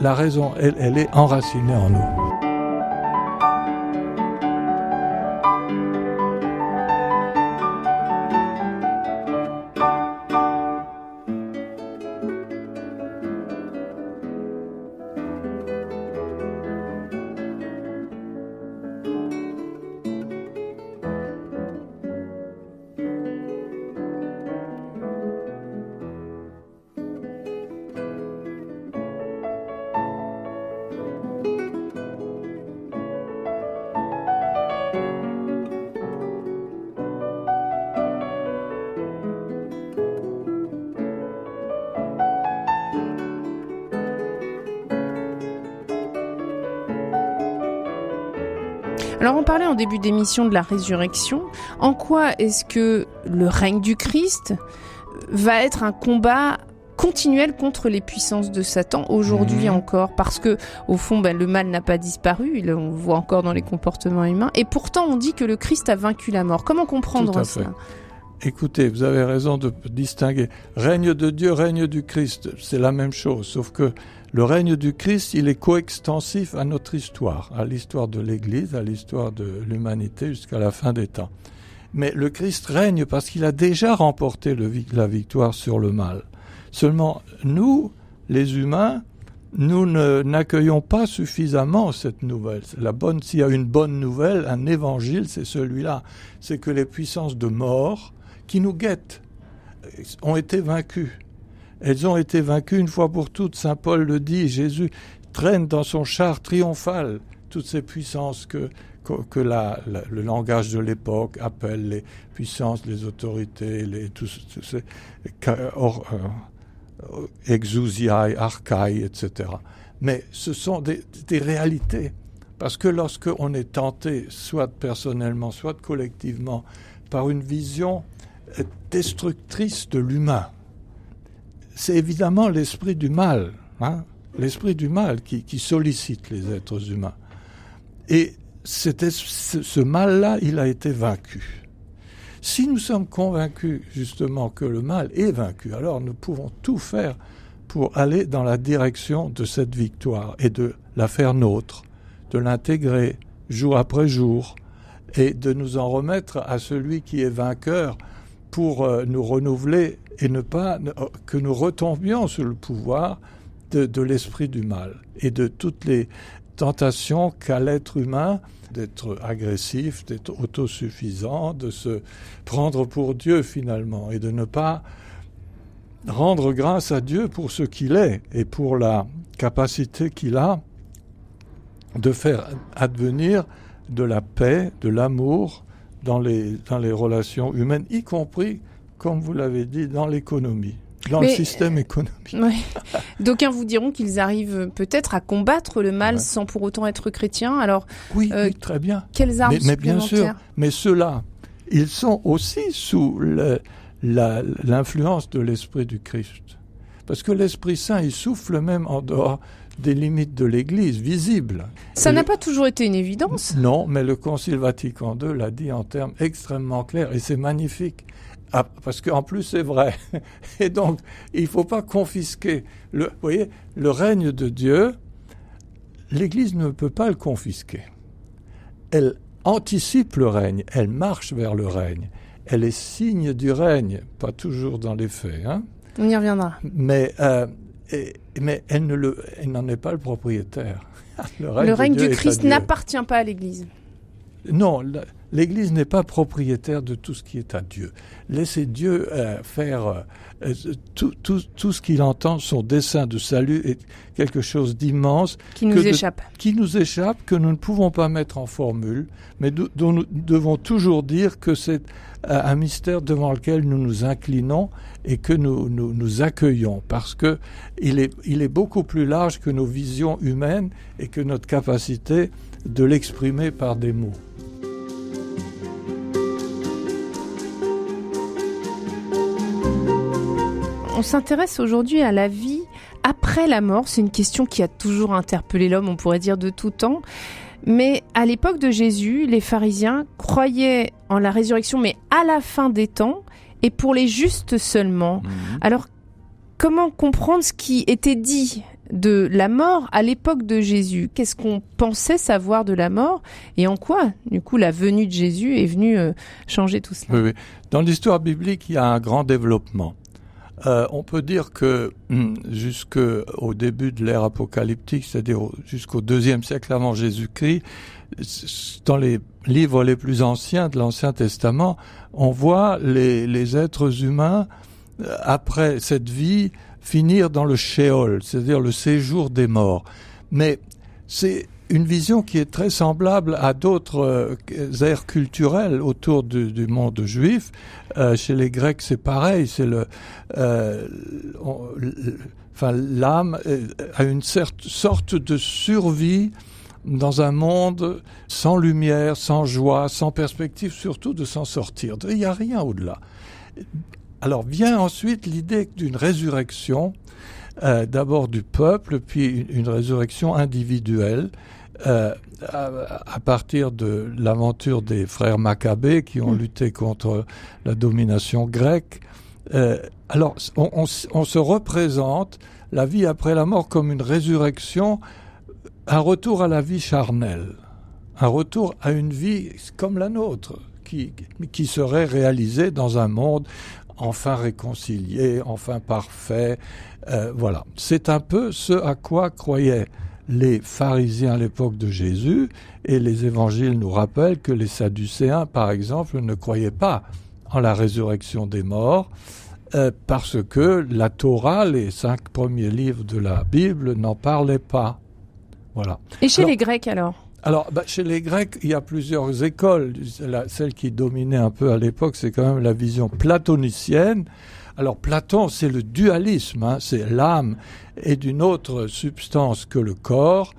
La raison, elle est enracinée en nous. Parlait en début d'émission de la résurrection. En quoi est-ce que le règne du Christ va être un combat continuel contre les puissances de Satan aujourd'hui mhm. encore? Parce que au fond ben, le mal n'a pas disparu on le voit encore dans les comportements humains. Et pourtant on dit que le Christ a vaincu la mort. Comment comprendre ça? Écoutez, vous avez raison de distinguer. Règne de Dieu, règne du Christ, c'est la même chose, sauf que le règne du Christ, il est coextensif à notre histoire, à l'histoire de l'Église, à l'histoire de l'humanité jusqu'à la fin des temps. Mais le Christ règne parce qu'il a déjà remporté la victoire sur le mal. Seulement, nous, les humains, nous n'accueillons pas suffisamment cette nouvelle. La bonne, s'il y a une bonne nouvelle, un évangile, c'est celui-là. C'est que les puissances de mort qui nous guettent ont été vaincues. Elles ont été vaincues une fois pour toutes. Saint Paul le dit, Jésus traîne dans son char triomphal toutes ces puissances que, le langage de l'époque appelle les puissances, les autorités, les, tous, ces or, euh, etc. Mais ce sont des, des réalités. Parce que lorsqu'on est tenté, soit personnellement, soit collectivement, par une vision destructrice de l'humain, c'est évidemment l'esprit du mal, hein, l'esprit du mal qui, sollicite les êtres humains. Et ce, ce mal-là, il a été vaincu. Si nous sommes convaincus justement que le mal est vaincu, alors nous pouvons tout faire pour aller dans la direction de cette victoire et de la faire nôtre, de l'intégrer jour après jour et de nous en remettre à celui qui est vainqueur pour euh, nous renouveler et ne pas euh, que nous retombions sur le pouvoir de, l'esprit du mal et de toutes les tentations qu'a l'être humain d'être agressif, d'être autosuffisant, de se prendre pour Dieu finalement et de ne pas rendre grâce à Dieu pour ce qu'il est et pour la capacité qu'il a de faire advenir de la paix, de l'amour, dans les, dans les relations humaines, y compris, comme vous l'avez dit, dans l'économie dans le système économique. Oui. [laughs] D'aucuns vous diront qu'ils arrivent peut-être à combattre le mal sans pour autant être chrétiens. Alors, oui, euh, très bien. Quelles armes mais, mais bien sûr, mais ceux-là, ils sont aussi sous l'influence de l'esprit du Christ. Parce que l'Esprit Saint, il souffle même en dehors des limites de l'Église visibles. Ça n'a pas toujours été une évidence Non, mais le Concile Vatican II l'a dit en termes extrêmement clairs et c'est magnifique. Ah, parce qu'en plus c'est vrai. [laughs] Et donc, il ne faut pas confisquer. Le, vous voyez, le règne de Dieu, l'Église ne peut pas le confisquer. Elle anticipe le règne, elle marche vers le règne. Elle est signe du règne, pas toujours dans les faits. Hein. On y reviendra. Mais euh, mais elle ne le, n'en est pas le propriétaire. [laughs] Le règne, du Christ n'appartient pas à l'Église. Non, l'Église n'est pas propriétaire de tout ce qui est à Dieu. Laissez Dieu euh, faire euh, tout, tout, tout, ce qu'il entend, son dessein de salut est quelque chose d'immense. Qui nous échappe. qui nous échappe, que nous ne pouvons pas mettre en formule, mais dont nous devons toujours dire que c'est un mystère devant lequel nous nous inclinons et que nous, nous, accueillons parce que il est, il est beaucoup plus large que nos visions humaines et que notre capacité de l'exprimer par des mots. S'intéresse aujourd'hui à la vie après la mort. C'est une question qui a toujours interpellé l'homme, on pourrait dire de tout temps. Mais à l'époque de Jésus, les pharisiens croyaient en la résurrection, mais à la fin des temps, et pour les justes seulement. Mhm. Alors, comment comprendre ce qui était dit de la mort à l'époque de Jésus? Qu'est-ce qu'on pensait savoir de la mort? Et en quoi, du coup, la venue de Jésus est venue euh, changer tout cela? Oui, oui. Dans l'histoire biblique, il y a un grand développement. Euh, on peut dire que hum, jusqu'au début de l'ère apocalyptique, c'est-à-dire au- jusqu'au deuxième siècle avant Jésus-Christ, dans les livres les plus anciens de l'Ancien Testament, on voit les, les êtres humains, euh, après cette vie, finir dans le Sheol, c'est-à-dire le séjour des morts. Mais c'est une vision qui est très semblable à d'autres euh, aires culturelles autour du, du monde juif. Euh, chez les Grecs, c'est pareil. C'est le, euh, enfin, l'âme euh, a une sorte de survie dans un monde sans lumière, sans joie, sans perspective, surtout de s'en sortir. Il n'y a rien au-delà. Alors vient ensuite l'idée d'une résurrection, d'abord du peuple, puis une, résurrection individuelle. À, à partir de l'aventure des frères Maccabées qui ont Mm. lutté contre la domination grecque. Euh, alors, on, on s- on se représente la vie après la mort comme une résurrection, un retour à la vie charnelle, un retour à une vie comme la nôtre, qui, qui serait réalisée dans un monde enfin réconcilié, enfin parfait. Euh, voilà, c'est un peu ce à quoi croyaient les pharisiens à l'époque de Jésus, et les évangiles nous rappellent que les sadducéens, par exemple, ne croyaient pas en la résurrection des morts, euh, parce que la Torah, les cinq premiers livres de la Bible, n'en parlaient pas. Voilà. Et chez Alors- les Grecs alors? Alors, bah, chez les Grecs, il y a plusieurs écoles. La- celle qui dominait un peu à l'époque, c'est quand même la vision platonicienne. Alors, Platon, c'est le dualisme, hein, c'est l'âme est d'une autre substance que le corps.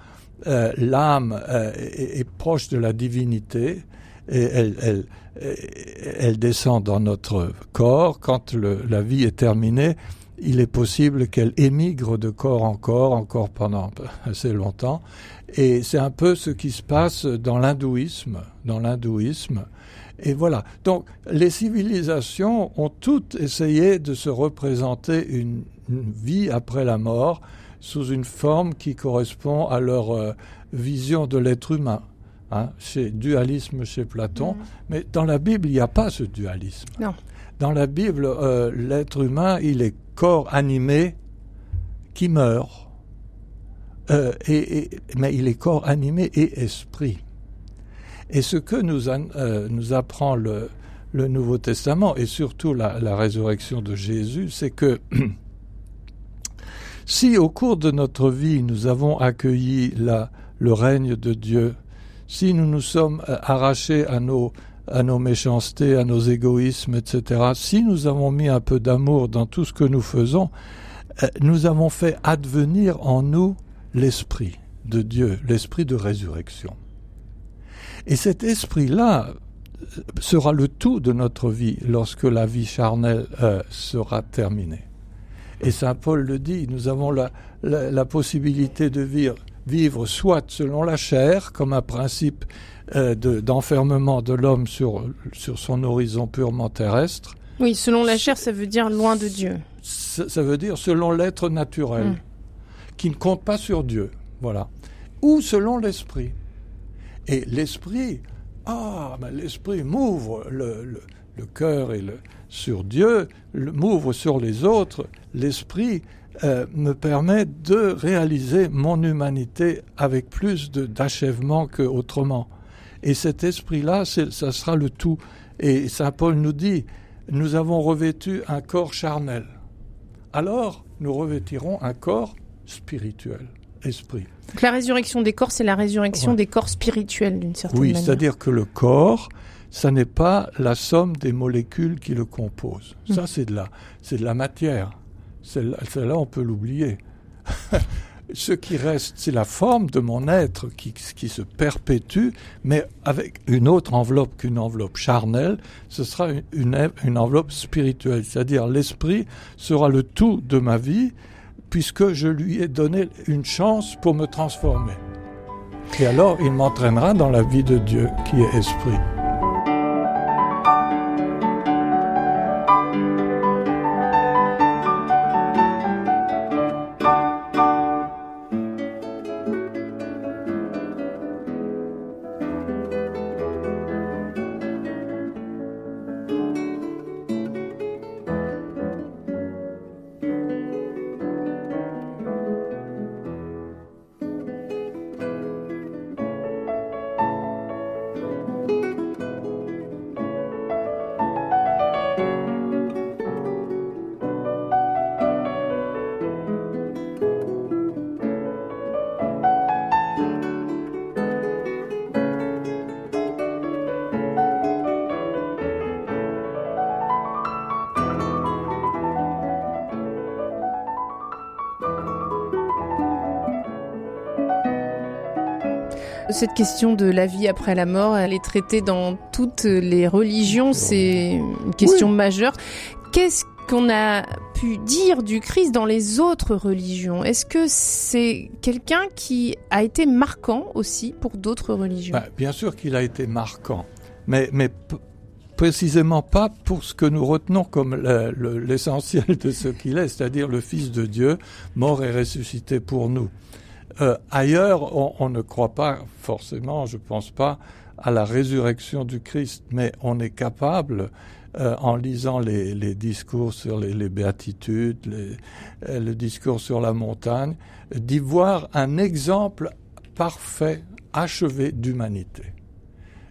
Euh, l'âme euh, est, proche de la divinité et elle, descend dans notre corps. Quand la vie est terminée, il est possible qu'elle émigre de corps en corps, encore pendant assez longtemps. Et c'est un peu ce qui se passe dans l'hindouisme, dans l'hindouisme. Et voilà. Donc, les civilisations ont toutes essayé de se représenter une, une vie après la mort sous une forme qui correspond à leur euh, vision de l'être humain. Hein, chez dualisme chez Platon, Mhm. mais dans la Bible il n'y a pas ce dualisme. Non. Dans la Bible, euh, l'être humain il est corps animé qui meurt, Euh, et, et- mais il est corps animé et esprit. Et ce que nous, euh, apprend le, Nouveau Testament et surtout la, résurrection de Jésus, c'est que [clears throat] si au cours de notre vie nous avons accueilli le règne de Dieu, si nous nous sommes euh, arrachés à nos, à nos méchancetés, à nos égoïsmes, etc., si nous avons mis un peu d'amour dans tout ce que nous faisons, euh, nous avons fait advenir en nous l'esprit de Dieu, l'esprit de résurrection. Et cet esprit-là euh, sera le tout de notre vie lorsque la vie charnelle euh, sera terminée. Et Saint Paul le dit, nous avons la, la, la possibilité de vivre, vivre soit selon la chair, comme un principe euh, de- d'enfermement de, l'homme sur, sur son horizon purement terrestre, Oui, selon la chair, ça veut dire loin de Dieu. ça, ça veut dire selon l'être naturel, Mm. qui ne compte pas sur Dieu, voilà. Ou selon l'esprit. Et l'esprit, ah, mais l'esprit m'ouvre le, le, cœur et sur Dieu, m'ouvre sur les autres. L'esprit euh, me permet de réaliser mon humanité avec plus d'achèvement qu'autrement. Et cet esprit-là, ça sera le tout. Et Saint Paul nous dit, nous avons revêtu un corps charnel. Alors, nous revêtirons un corps spirituel, esprit. Donc la résurrection des corps, c'est la résurrection Ouais. des corps spirituels d'une certaine Oui, manière. c'est-à-dire que le corps, ça n'est pas la somme des molécules qui le composent. Mm. Ça, c'est de la, c'est de la matière. Celle- Celle-là, on peut l'oublier. [laughs] Ce qui reste, c'est la forme de mon être qui, qui se perpétue, mais avec une autre enveloppe qu'une enveloppe charnelle, ce sera une, une, une enveloppe spirituelle. C'est-à-dire l'esprit sera le tout de ma vie, puisque je lui ai donné une chance pour me transformer. Et alors, il m'entraînera dans la vie de Dieu qui est esprit. Question de la vie après la mort, elle est traitée dans toutes les religions, c'est une question majeure. Qu'est-ce qu'on a pu dire du Christ dans les autres religions? Est-ce que c'est quelqu'un qui a été marquant aussi pour d'autres religions? Bah, Bien sûr qu'il a été marquant, mais, mais précisément pas pour ce que nous retenons comme l'essentiel de ce qu'il est, c'est-à-dire le Fils de Dieu, mort et ressuscité pour nous. Euh, ailleurs, on, ne croit pas forcément, je pense pas, à la résurrection du Christ, mais on est capable, euh, en lisant les, discours sur les, béatitudes, euh, le discours sur la montagne, d'y voir un exemple parfait, achevé d'humanité.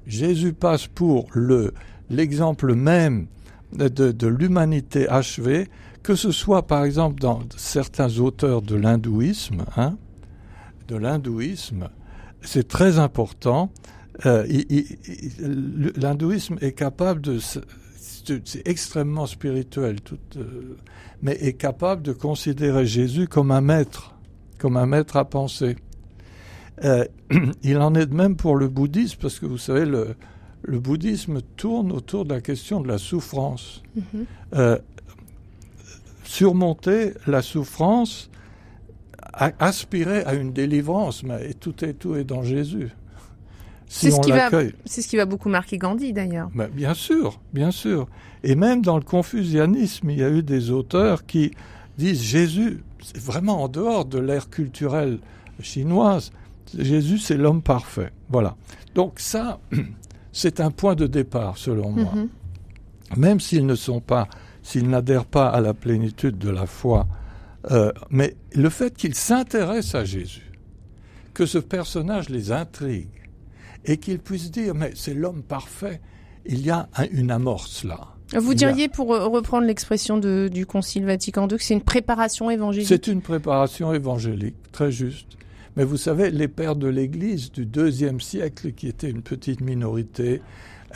Jésus passe pour le l'exemple même de, de l'humanité achevée, que ce soit par exemple dans certains auteurs de l'hindouisme, hein, de l'hindouisme, c'est très important. Euh, l'hindouisme est capable de, c'est extrêmement spirituel, tout, euh, mais est capable de considérer Jésus comme un maître, comme un maître à penser. Euh, [clears throat] il en est de même pour le bouddhisme, parce que vous savez, le, le bouddhisme tourne autour de la question de la souffrance. Mm-hmm. surmonter la souffrance, aspirer à une délivrance, mais tout est, tout est dans Jésus. Si c'est ce, c'est ce qui va beaucoup marquer Gandhi d'ailleurs. bien sûr, bien sûr. Et même dans le confucianisme, il y a eu des auteurs qui disent Jésus, c'est vraiment en dehors de l'ère culturelle chinoise, Jésus c'est l'homme parfait. Voilà. Donc ça, [clears throat] c'est un point de départ selon moi. Mhm. Même s'ils ne sont pas, s'ils n'adhèrent pas à la plénitude de la foi euh, mais le fait qu'ils s'intéressent à Jésus, que ce personnage les intrigue, et qu'ils puissent dire, mais c'est l'homme parfait, il y a une amorce là. Vous diriez, pour reprendre l'expression du Concile Vatican II, que c'est une préparation évangélique C'est une préparation évangélique, très juste. Mais vous savez, les pères de l'Église du deuxième siècle, qui étaient une petite minorité,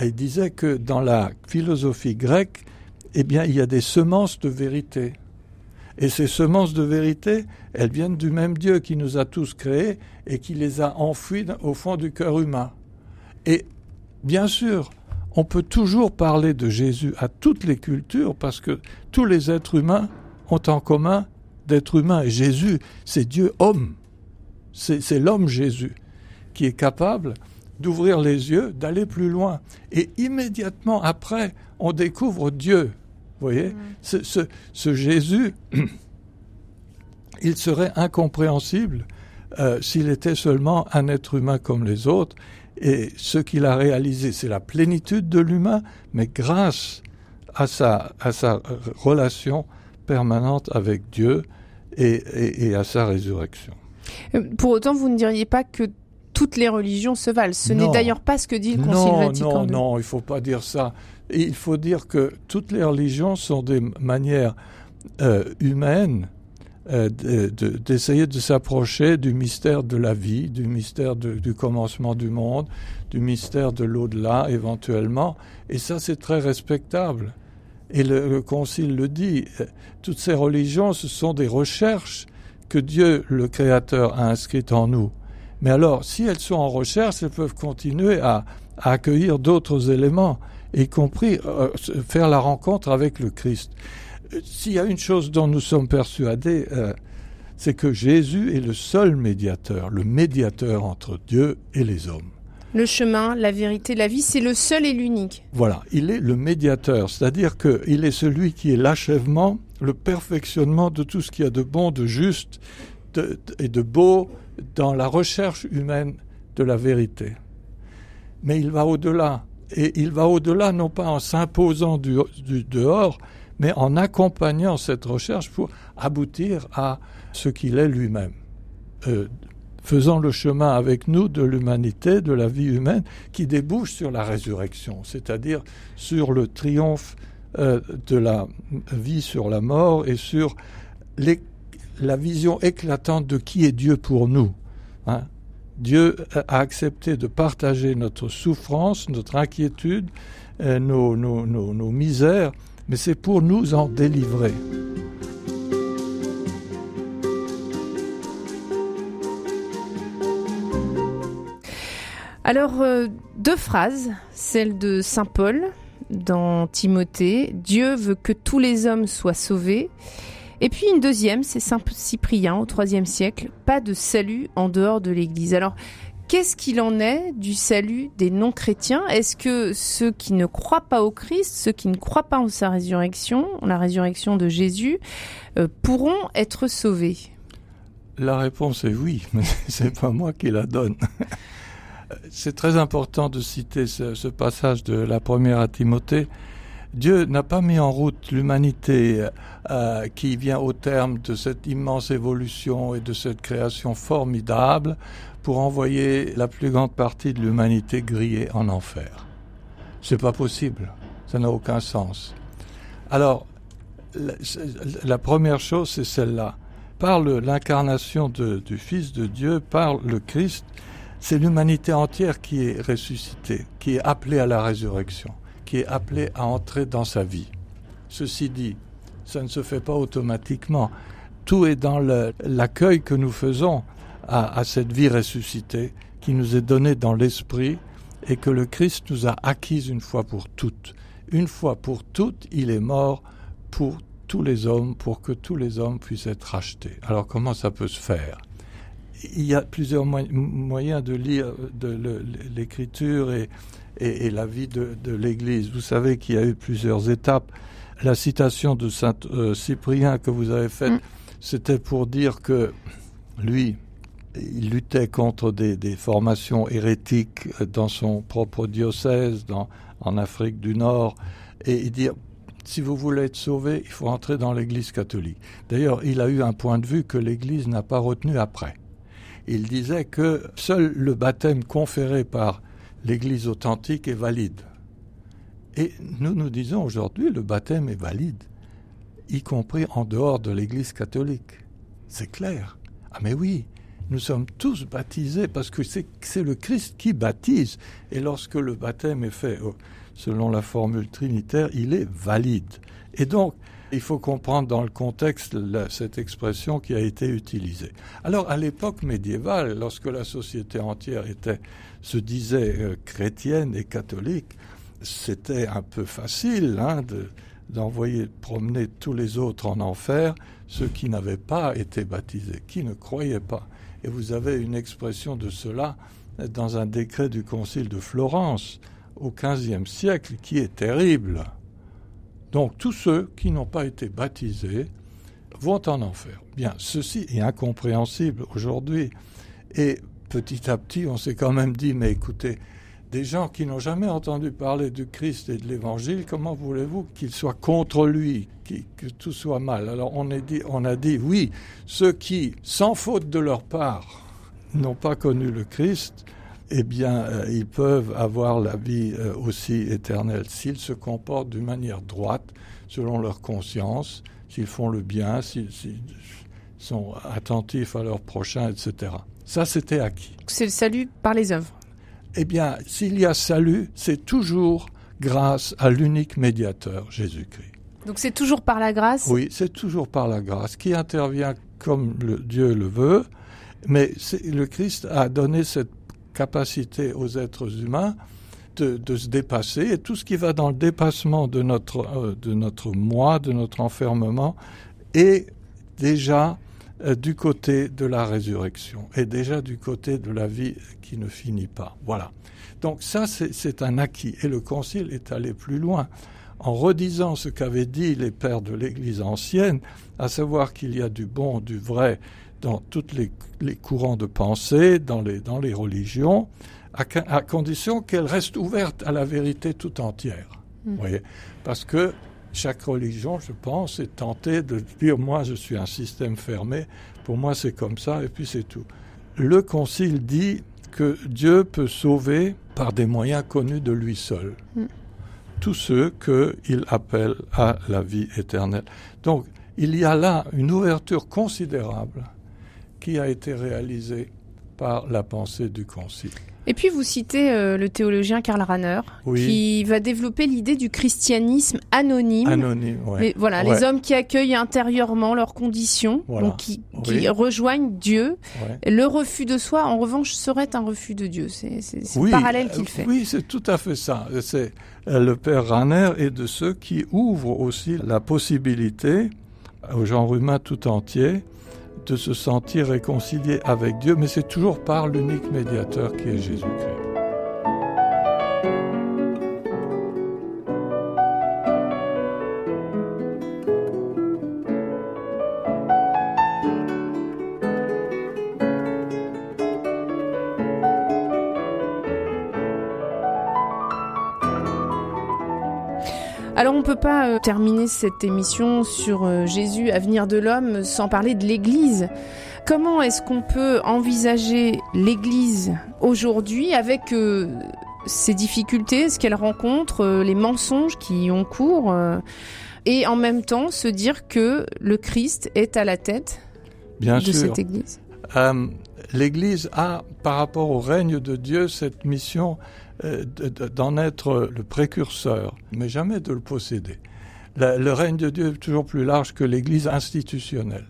ils disaient que dans la philosophie grecque, eh bien, il y a des semences de vérité. Et ces semences de vérité, elles viennent du même Dieu qui nous a tous créés et qui les a enfouies au fond du cœur humain. Et bien sûr, on peut toujours parler de Jésus à toutes les cultures parce que tous les êtres humains ont en commun d'être humains. Et Jésus, c'est Dieu homme. C'est l'homme Jésus qui est capable d'ouvrir les yeux, d'aller plus loin. Et immédiatement après, on découvre Dieu vous voyez ce, ce, Jésus, il serait incompréhensible euh, s'il était seulement un être humain comme les autres. Et ce qu'il a réalisé, c'est la plénitude de l'humain, mais grâce à sa, à sa relation permanente avec Dieu et, et, à sa résurrection. Euh, pour autant, vous ne diriez pas que toutes les religions se valent. Ce n'est d'ailleurs pas ce que dit le Concile Vatican II. Non, non, il ne faut pas dire ça il faut dire que toutes les religions sont des manières euh, humaines euh, d'essayer de, s'approcher du mystère de la vie, du mystère du commencement du monde, du mystère de l'au-delà éventuellement. Et ça, c'est très respectable. Et le, Concile le dit, euh, toutes ces religions, ce sont des recherches que Dieu, le Créateur, a inscrites en nous. Mais alors, si elles sont en recherche, elles peuvent continuer à accueillir d'autres éléments y compris euh, faire la rencontre avec le Christ. S'il y a une chose dont nous sommes persuadés, euh, c'est que Jésus est le seul médiateur, le médiateur entre Dieu et les hommes. Le chemin, la vérité, la vie, c'est le seul et l'unique. Voilà, il est le médiateur, c'est-à-dire qu'il est celui qui est l'achèvement, le perfectionnement de tout ce qu'il y a de bon, de juste et de beau dans la recherche humaine de la vérité. Mais il va au-delà, et il va au-delà non pas en s'imposant du, dehors, mais en accompagnant cette recherche pour aboutir à ce qu'il est lui-même. Euh, faisant le chemin avec nous de l'humanité, de la vie humaine, qui débouche sur la résurrection, c'est-à-dire sur le triomphe euh, de la vie sur la mort et sur la vision éclatante de qui est Dieu pour nous. Hein. Dieu a accepté de partager notre souffrance, notre inquiétude, euh, nos, nos misères, mais c'est pour nous en délivrer. Alors, euh, deux phrases, celle de Saint Paul dans Timothée, Dieu veut que tous les hommes soient sauvés. Et puis une deuxième, c'est Saint Cyprien au IIIe siècle, pas de salut en dehors de l'Église. Alors, qu'est-ce qu'il en est du salut des non-chrétiens? Est-ce que ceux qui ne croient pas au Christ, ceux qui ne croient pas en sa résurrection, en la résurrection de Jésus, euh, pourront être sauvés? La réponse est oui, [laughs] mais c'est pas moi qui la donne. [laughs] c'est très important de citer ce, passage de la première à Timothée. Dieu n'a pas mis en route l'humanité euh, qui vient au terme de cette immense évolution et de cette création formidable pour envoyer la plus grande partie de l'humanité grillée en enfer. C'est pas possible. Ça n'a aucun sens. Alors, la, la première chose, c'est celle-là. Par l'incarnation du Fils de Dieu, par le Christ, c'est l'humanité entière qui est ressuscitée, qui est appelée à la résurrection, qui est appelée à entrer dans sa vie. Ceci dit, ça ne se fait pas automatiquement. Tout est dans l'accueil que nous faisons à, cette vie ressuscitée qui nous est donnée dans l'esprit et que le Christ nous a acquise une fois pour toutes. Une fois pour toutes, il est mort pour tous les hommes, pour que tous les hommes puissent être rachetés. Alors comment ça peut se faire? Il y a plusieurs moyens de lire l'écriture et, et, la vie de, l'Église. Vous savez qu'il y a eu plusieurs étapes. La citation de Saint euh, Cyprien que vous avez faite, mm. c'était pour dire que lui, il luttait contre des, des, formations hérétiques dans son propre diocèse, dans, en Afrique du Nord, et dire si vous voulez être sauvé, il faut entrer dans l'Église catholique. D'ailleurs, il a eu un point de vue que l'Église n'a pas retenu après il disait que seul le baptême conféré par l'Église authentique est valide. Et nous nous disons aujourd'hui le baptême est valide, y compris en dehors de l'Église catholique. C'est clair. Ah mais oui, nous sommes tous baptisés parce que c'est le Christ qui baptise. Et lorsque le baptême est fait oh, selon la formule trinitaire, il est valide. Et donc, il faut comprendre dans le contexte cette expression qui a été utilisée. Alors, à l'époque médiévale, lorsque la société entière était, se disait euh, chrétienne et catholique, c'était un peu facile hein, d'envoyer promener tous les autres en enfer, ceux qui n'avaient pas été baptisés, qui ne croyaient pas. Et vous avez une expression de cela dans un décret du Concile de Florence au XVe siècle qui est terrible. Donc tous ceux qui n'ont pas été baptisés vont en enfer. Bien, ceci est incompréhensible aujourd'hui. Et petit à petit, on s'est quand même dit, mais écoutez, des gens qui n'ont jamais entendu parler du Christ et de l'Évangile, comment voulez-vous qu'ils soient contre lui, que tout soit mal? Alors on a, dit, on a dit, oui, ceux qui, sans faute de leur part, n'ont pas connu le Christ, eh bien, euh, ils peuvent avoir la vie euh, aussi éternelle s'ils se comportent d'une manière droite, selon leur conscience, s'ils font le bien, s'ils sont attentifs à leur prochain, etc. Ça, c'était acquis. C'est le salut par les œuvres. Eh bien, s'il y a salut, c'est toujours grâce à l'unique médiateur, Jésus-Christ. Donc c'est toujours par la grâce? Oui, c'est toujours par la grâce, qui intervient comme le, Dieu le veut, mais le Christ a donné cette capacité aux êtres humains de, se dépasser et tout ce qui va dans le dépassement de notre, euh, de notre moi, de notre enfermement, est déjà du côté de la résurrection et déjà du côté de la vie qui ne finit pas. Voilà. Donc ça, c'est un acquis. Et le Concile est allé plus loin en redisant ce qu'avaient dit les pères de l'Église ancienne, à savoir qu'il y a du bon, du vrai dans tous les, courants de pensée, dans les, dans les religions, à, à condition qu'elles restent ouvertes à la vérité tout entière. Mmh. voyez? Parce que chaque religion, je pense, est tentée de dire moi je suis un système fermé, pour moi c'est comme ça et puis c'est tout. Le Concile dit que Dieu peut sauver par des moyens connus de lui seul. Mm. Tous ceux qu'il appelle à la vie éternelle. Donc, il y a là une ouverture considérable qui a été réalisée par la pensée du Concile. Et puis vous citez euh, le théologien Karl Rahner, qui va développer l'idée du christianisme anonyme. Anonyme, ouais. voilà, les hommes qui accueillent intérieurement leurs conditions, donc qui, rejoignent Dieu. Le refus de soi, en revanche, serait un refus de Dieu. C'est le parallèle qu'il fait. Oui, c'est tout à fait ça. C'est euh, le père Rahner est de ceux qui ouvrent aussi la possibilité au genre humain tout entier de se sentir réconcilié avec Dieu, mais c'est toujours par l'unique médiateur qui est Jésus-Christ. Alors on peut pas euh, terminer cette émission sur euh, Jésus, avenir de l'homme, sans parler de l'Église. Comment est-ce qu'on peut envisager l'Église aujourd'hui avec euh, ces difficultés, ce qu'elle rencontre, les mensonges qui y ont cours, et en même temps se dire que le Christ est à la tête Bien de cette Église? L'Église a, par rapport au règne de Dieu, cette mission d'en être le précurseur, mais jamais de le posséder. le règne de Dieu est toujours plus large que l'Église institutionnelle.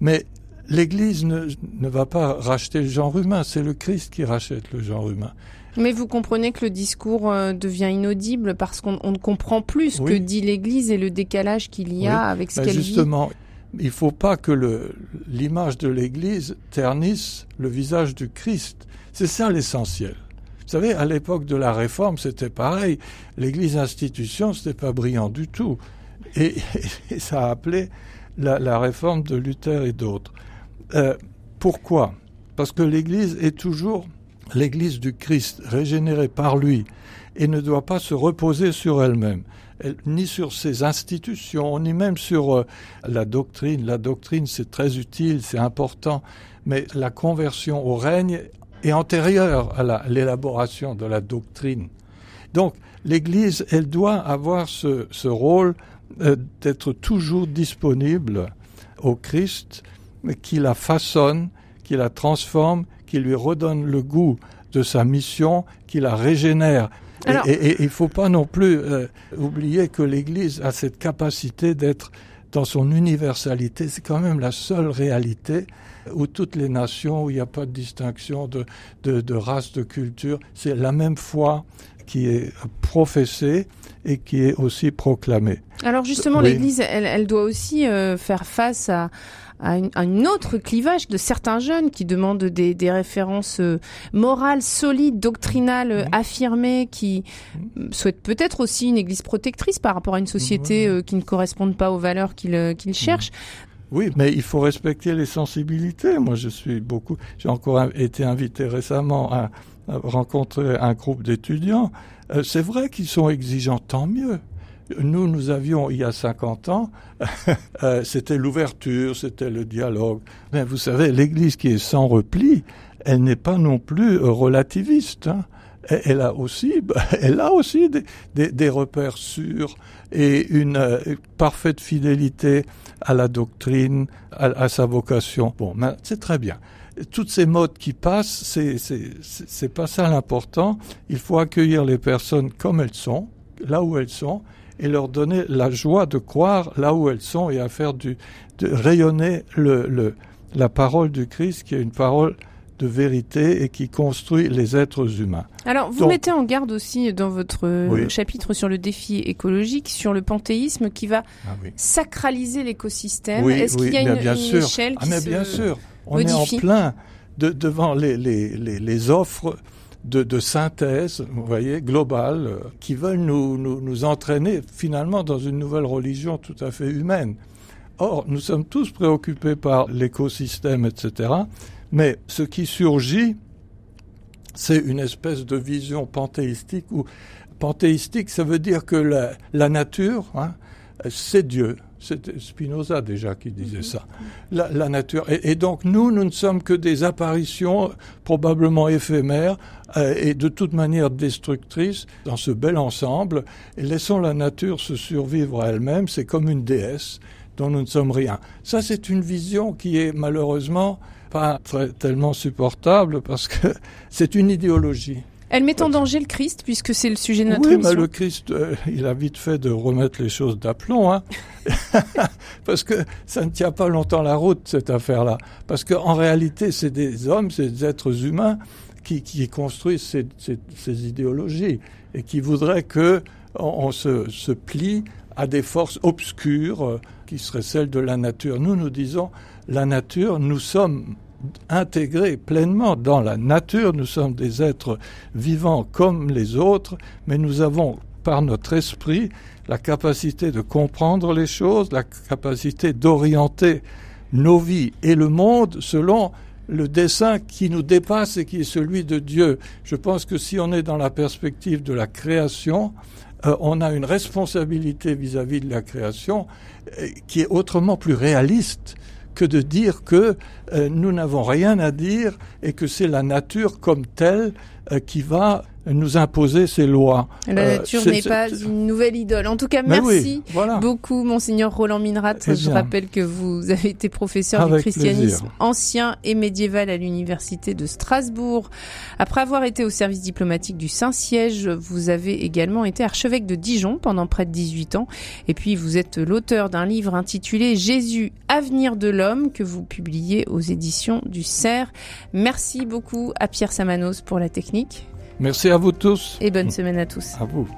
Mais l'Église ne, va pas racheter le genre humain, c'est le Christ qui rachète le genre humain. Mais vous comprenez que le discours euh, devient inaudible parce qu'on ne comprend plus ce que dit l'Église et le décalage qu'il y a avec ce ben, qu'elle dit. Justement, il ne faut pas que l'image de l'Église ternisse le visage du Christ. C'est ça l'essentiel. Vous savez, à l'époque de la Réforme, c'était pareil. L'Église institution, c'était pas brillant du tout. Et, [laughs] ça a appelé la, réforme de Luther et d'autres. Euh, pourquoi? Parce que l'Église est toujours l'Église du Christ, régénérée par lui, et ne doit pas se reposer sur elle-même, ni sur ses institutions, ni même sur euh, la doctrine. La doctrine, c'est très utile, c'est important, mais la conversion au règne est antérieure à l'élaboration de la doctrine. Donc l'Église, elle doit avoir ce, ce rôle euh, d'être toujours disponible au Christ, qui la façonne, qui la transforme, qui lui redonne le goût de sa mission, qui la régénère. et il ne faut pas non plus euh, oublier que l'Église a cette capacité d'être dans son universalité. C'est quand même la seule réalité où toutes les nations, où il n'y a pas de distinction de, de, race, de culture, c'est la même foi qui est professée et qui est aussi proclamée. Alors justement, l'Église, elle, doit aussi euh, faire face à, à, une, autre clivage de certains jeunes qui demandent des, des références euh, morales, solides, doctrinales, euh, affirmées, qui souhaitent peut-être aussi une Église protectrice par rapport à une société qui ne corresponde pas aux valeurs qu'ils qu'ils cherchent. Oui, mais il faut respecter les sensibilités. Moi, je suis beaucoup. J'ai encore été invité récemment à, rencontrer un groupe d'étudiants. Euh, c'est vrai qu'ils sont exigeants, tant mieux. Nous, nous avions, il y a 50 ans, [laughs] euh, c'était l'ouverture, c'était le dialogue. Mais vous savez, l'Église qui est sans repli, elle n'est pas non plus relativiste. Hein. Elle a aussi, [laughs] elle a aussi des, repères sûrs et une euh, parfaite fidélité à la doctrine, à, sa vocation. Bon, c'est très bien. Toutes ces modes qui passent, c'est c'est pas ça l'important. Il faut accueillir les personnes comme elles sont, là où elles sont, et leur donner la joie de croire là où elles sont et à faire du de rayonner le, le la parole du Christ qui est une parole de vérité et qui construit les êtres humains. Alors, vous mettez en garde aussi dans votre euh, chapitre sur le défi écologique, sur le panthéisme qui va ah sacraliser l'écosystème. Est-ce qu'il y a une, bien échelle ah, mais bien sûr, on est en plein devant les, les, les, offres de, synthèse, vous voyez, globale, euh, qui veulent nous, nous, nous entraîner finalement dans une nouvelle religion tout à fait humaine. Or, nous sommes tous préoccupés par l'écosystème, etc. Mais ce qui surgit, c'est une espèce de vision panthéistique ou panthéistique, ça veut dire que la, nature, hein, c'est Dieu. C'était Spinoza déjà qui disait ça. La, nature. Et, donc nous, nous ne sommes que des apparitions probablement éphémères euh, et de toute manière destructrices dans ce bel ensemble. Et laissons la nature se survivre à elle-même. C'est comme une déesse dont nous ne sommes rien. Ça, c'est une vision qui est malheureusement pas très, tellement supportable parce que [laughs] c'est une idéologie. Elle met en danger le Christ puisque c'est le sujet de notre oui, émission. mais le Christ, euh, il a vite fait de remettre les choses d'aplomb, hein [laughs] parce que ça ne tient pas longtemps la route cette affaire-là. Parce qu'en réalité, c'est des hommes, c'est des êtres humains qui, qui construisent ces, ces, ces, idéologies et qui voudraient que on, se, se plie à des forces obscures euh, qui seraient celles de la nature. Nous, nous disons, la nature, nous sommes intégrés pleinement dans la nature, nous sommes des êtres vivants comme les autres, mais nous avons, par notre esprit, la capacité de comprendre les choses, la capacité d'orienter nos vies et le monde selon le dessin qui nous dépasse et qui est celui de Dieu. Je pense que si on est dans la perspective de la création, euh, on a une responsabilité vis-à-vis de la création euh, qui est autrement plus réaliste que de dire que euh, nous n'avons rien à dire et que c'est la nature comme telle qui va nous imposer ces lois. La euh, nature n'est pas une nouvelle idole. En tout cas, merci beaucoup, monseigneur Roland Minrat. Eh Je rappelle que vous avez été professeur du christianisme ancien et médiéval à l'université de Strasbourg. Après avoir été au service diplomatique du Saint-Siège, vous avez également été archevêque de Dijon pendant près de 18 ans. Et puis, vous êtes l'auteur d'un livre intitulé Jésus, avenir de l'homme que vous publiez aux éditions du CERF. Merci beaucoup à Pierre Samanos pour la technique. Merci à vous tous. Et bonne semaine à tous. À vous.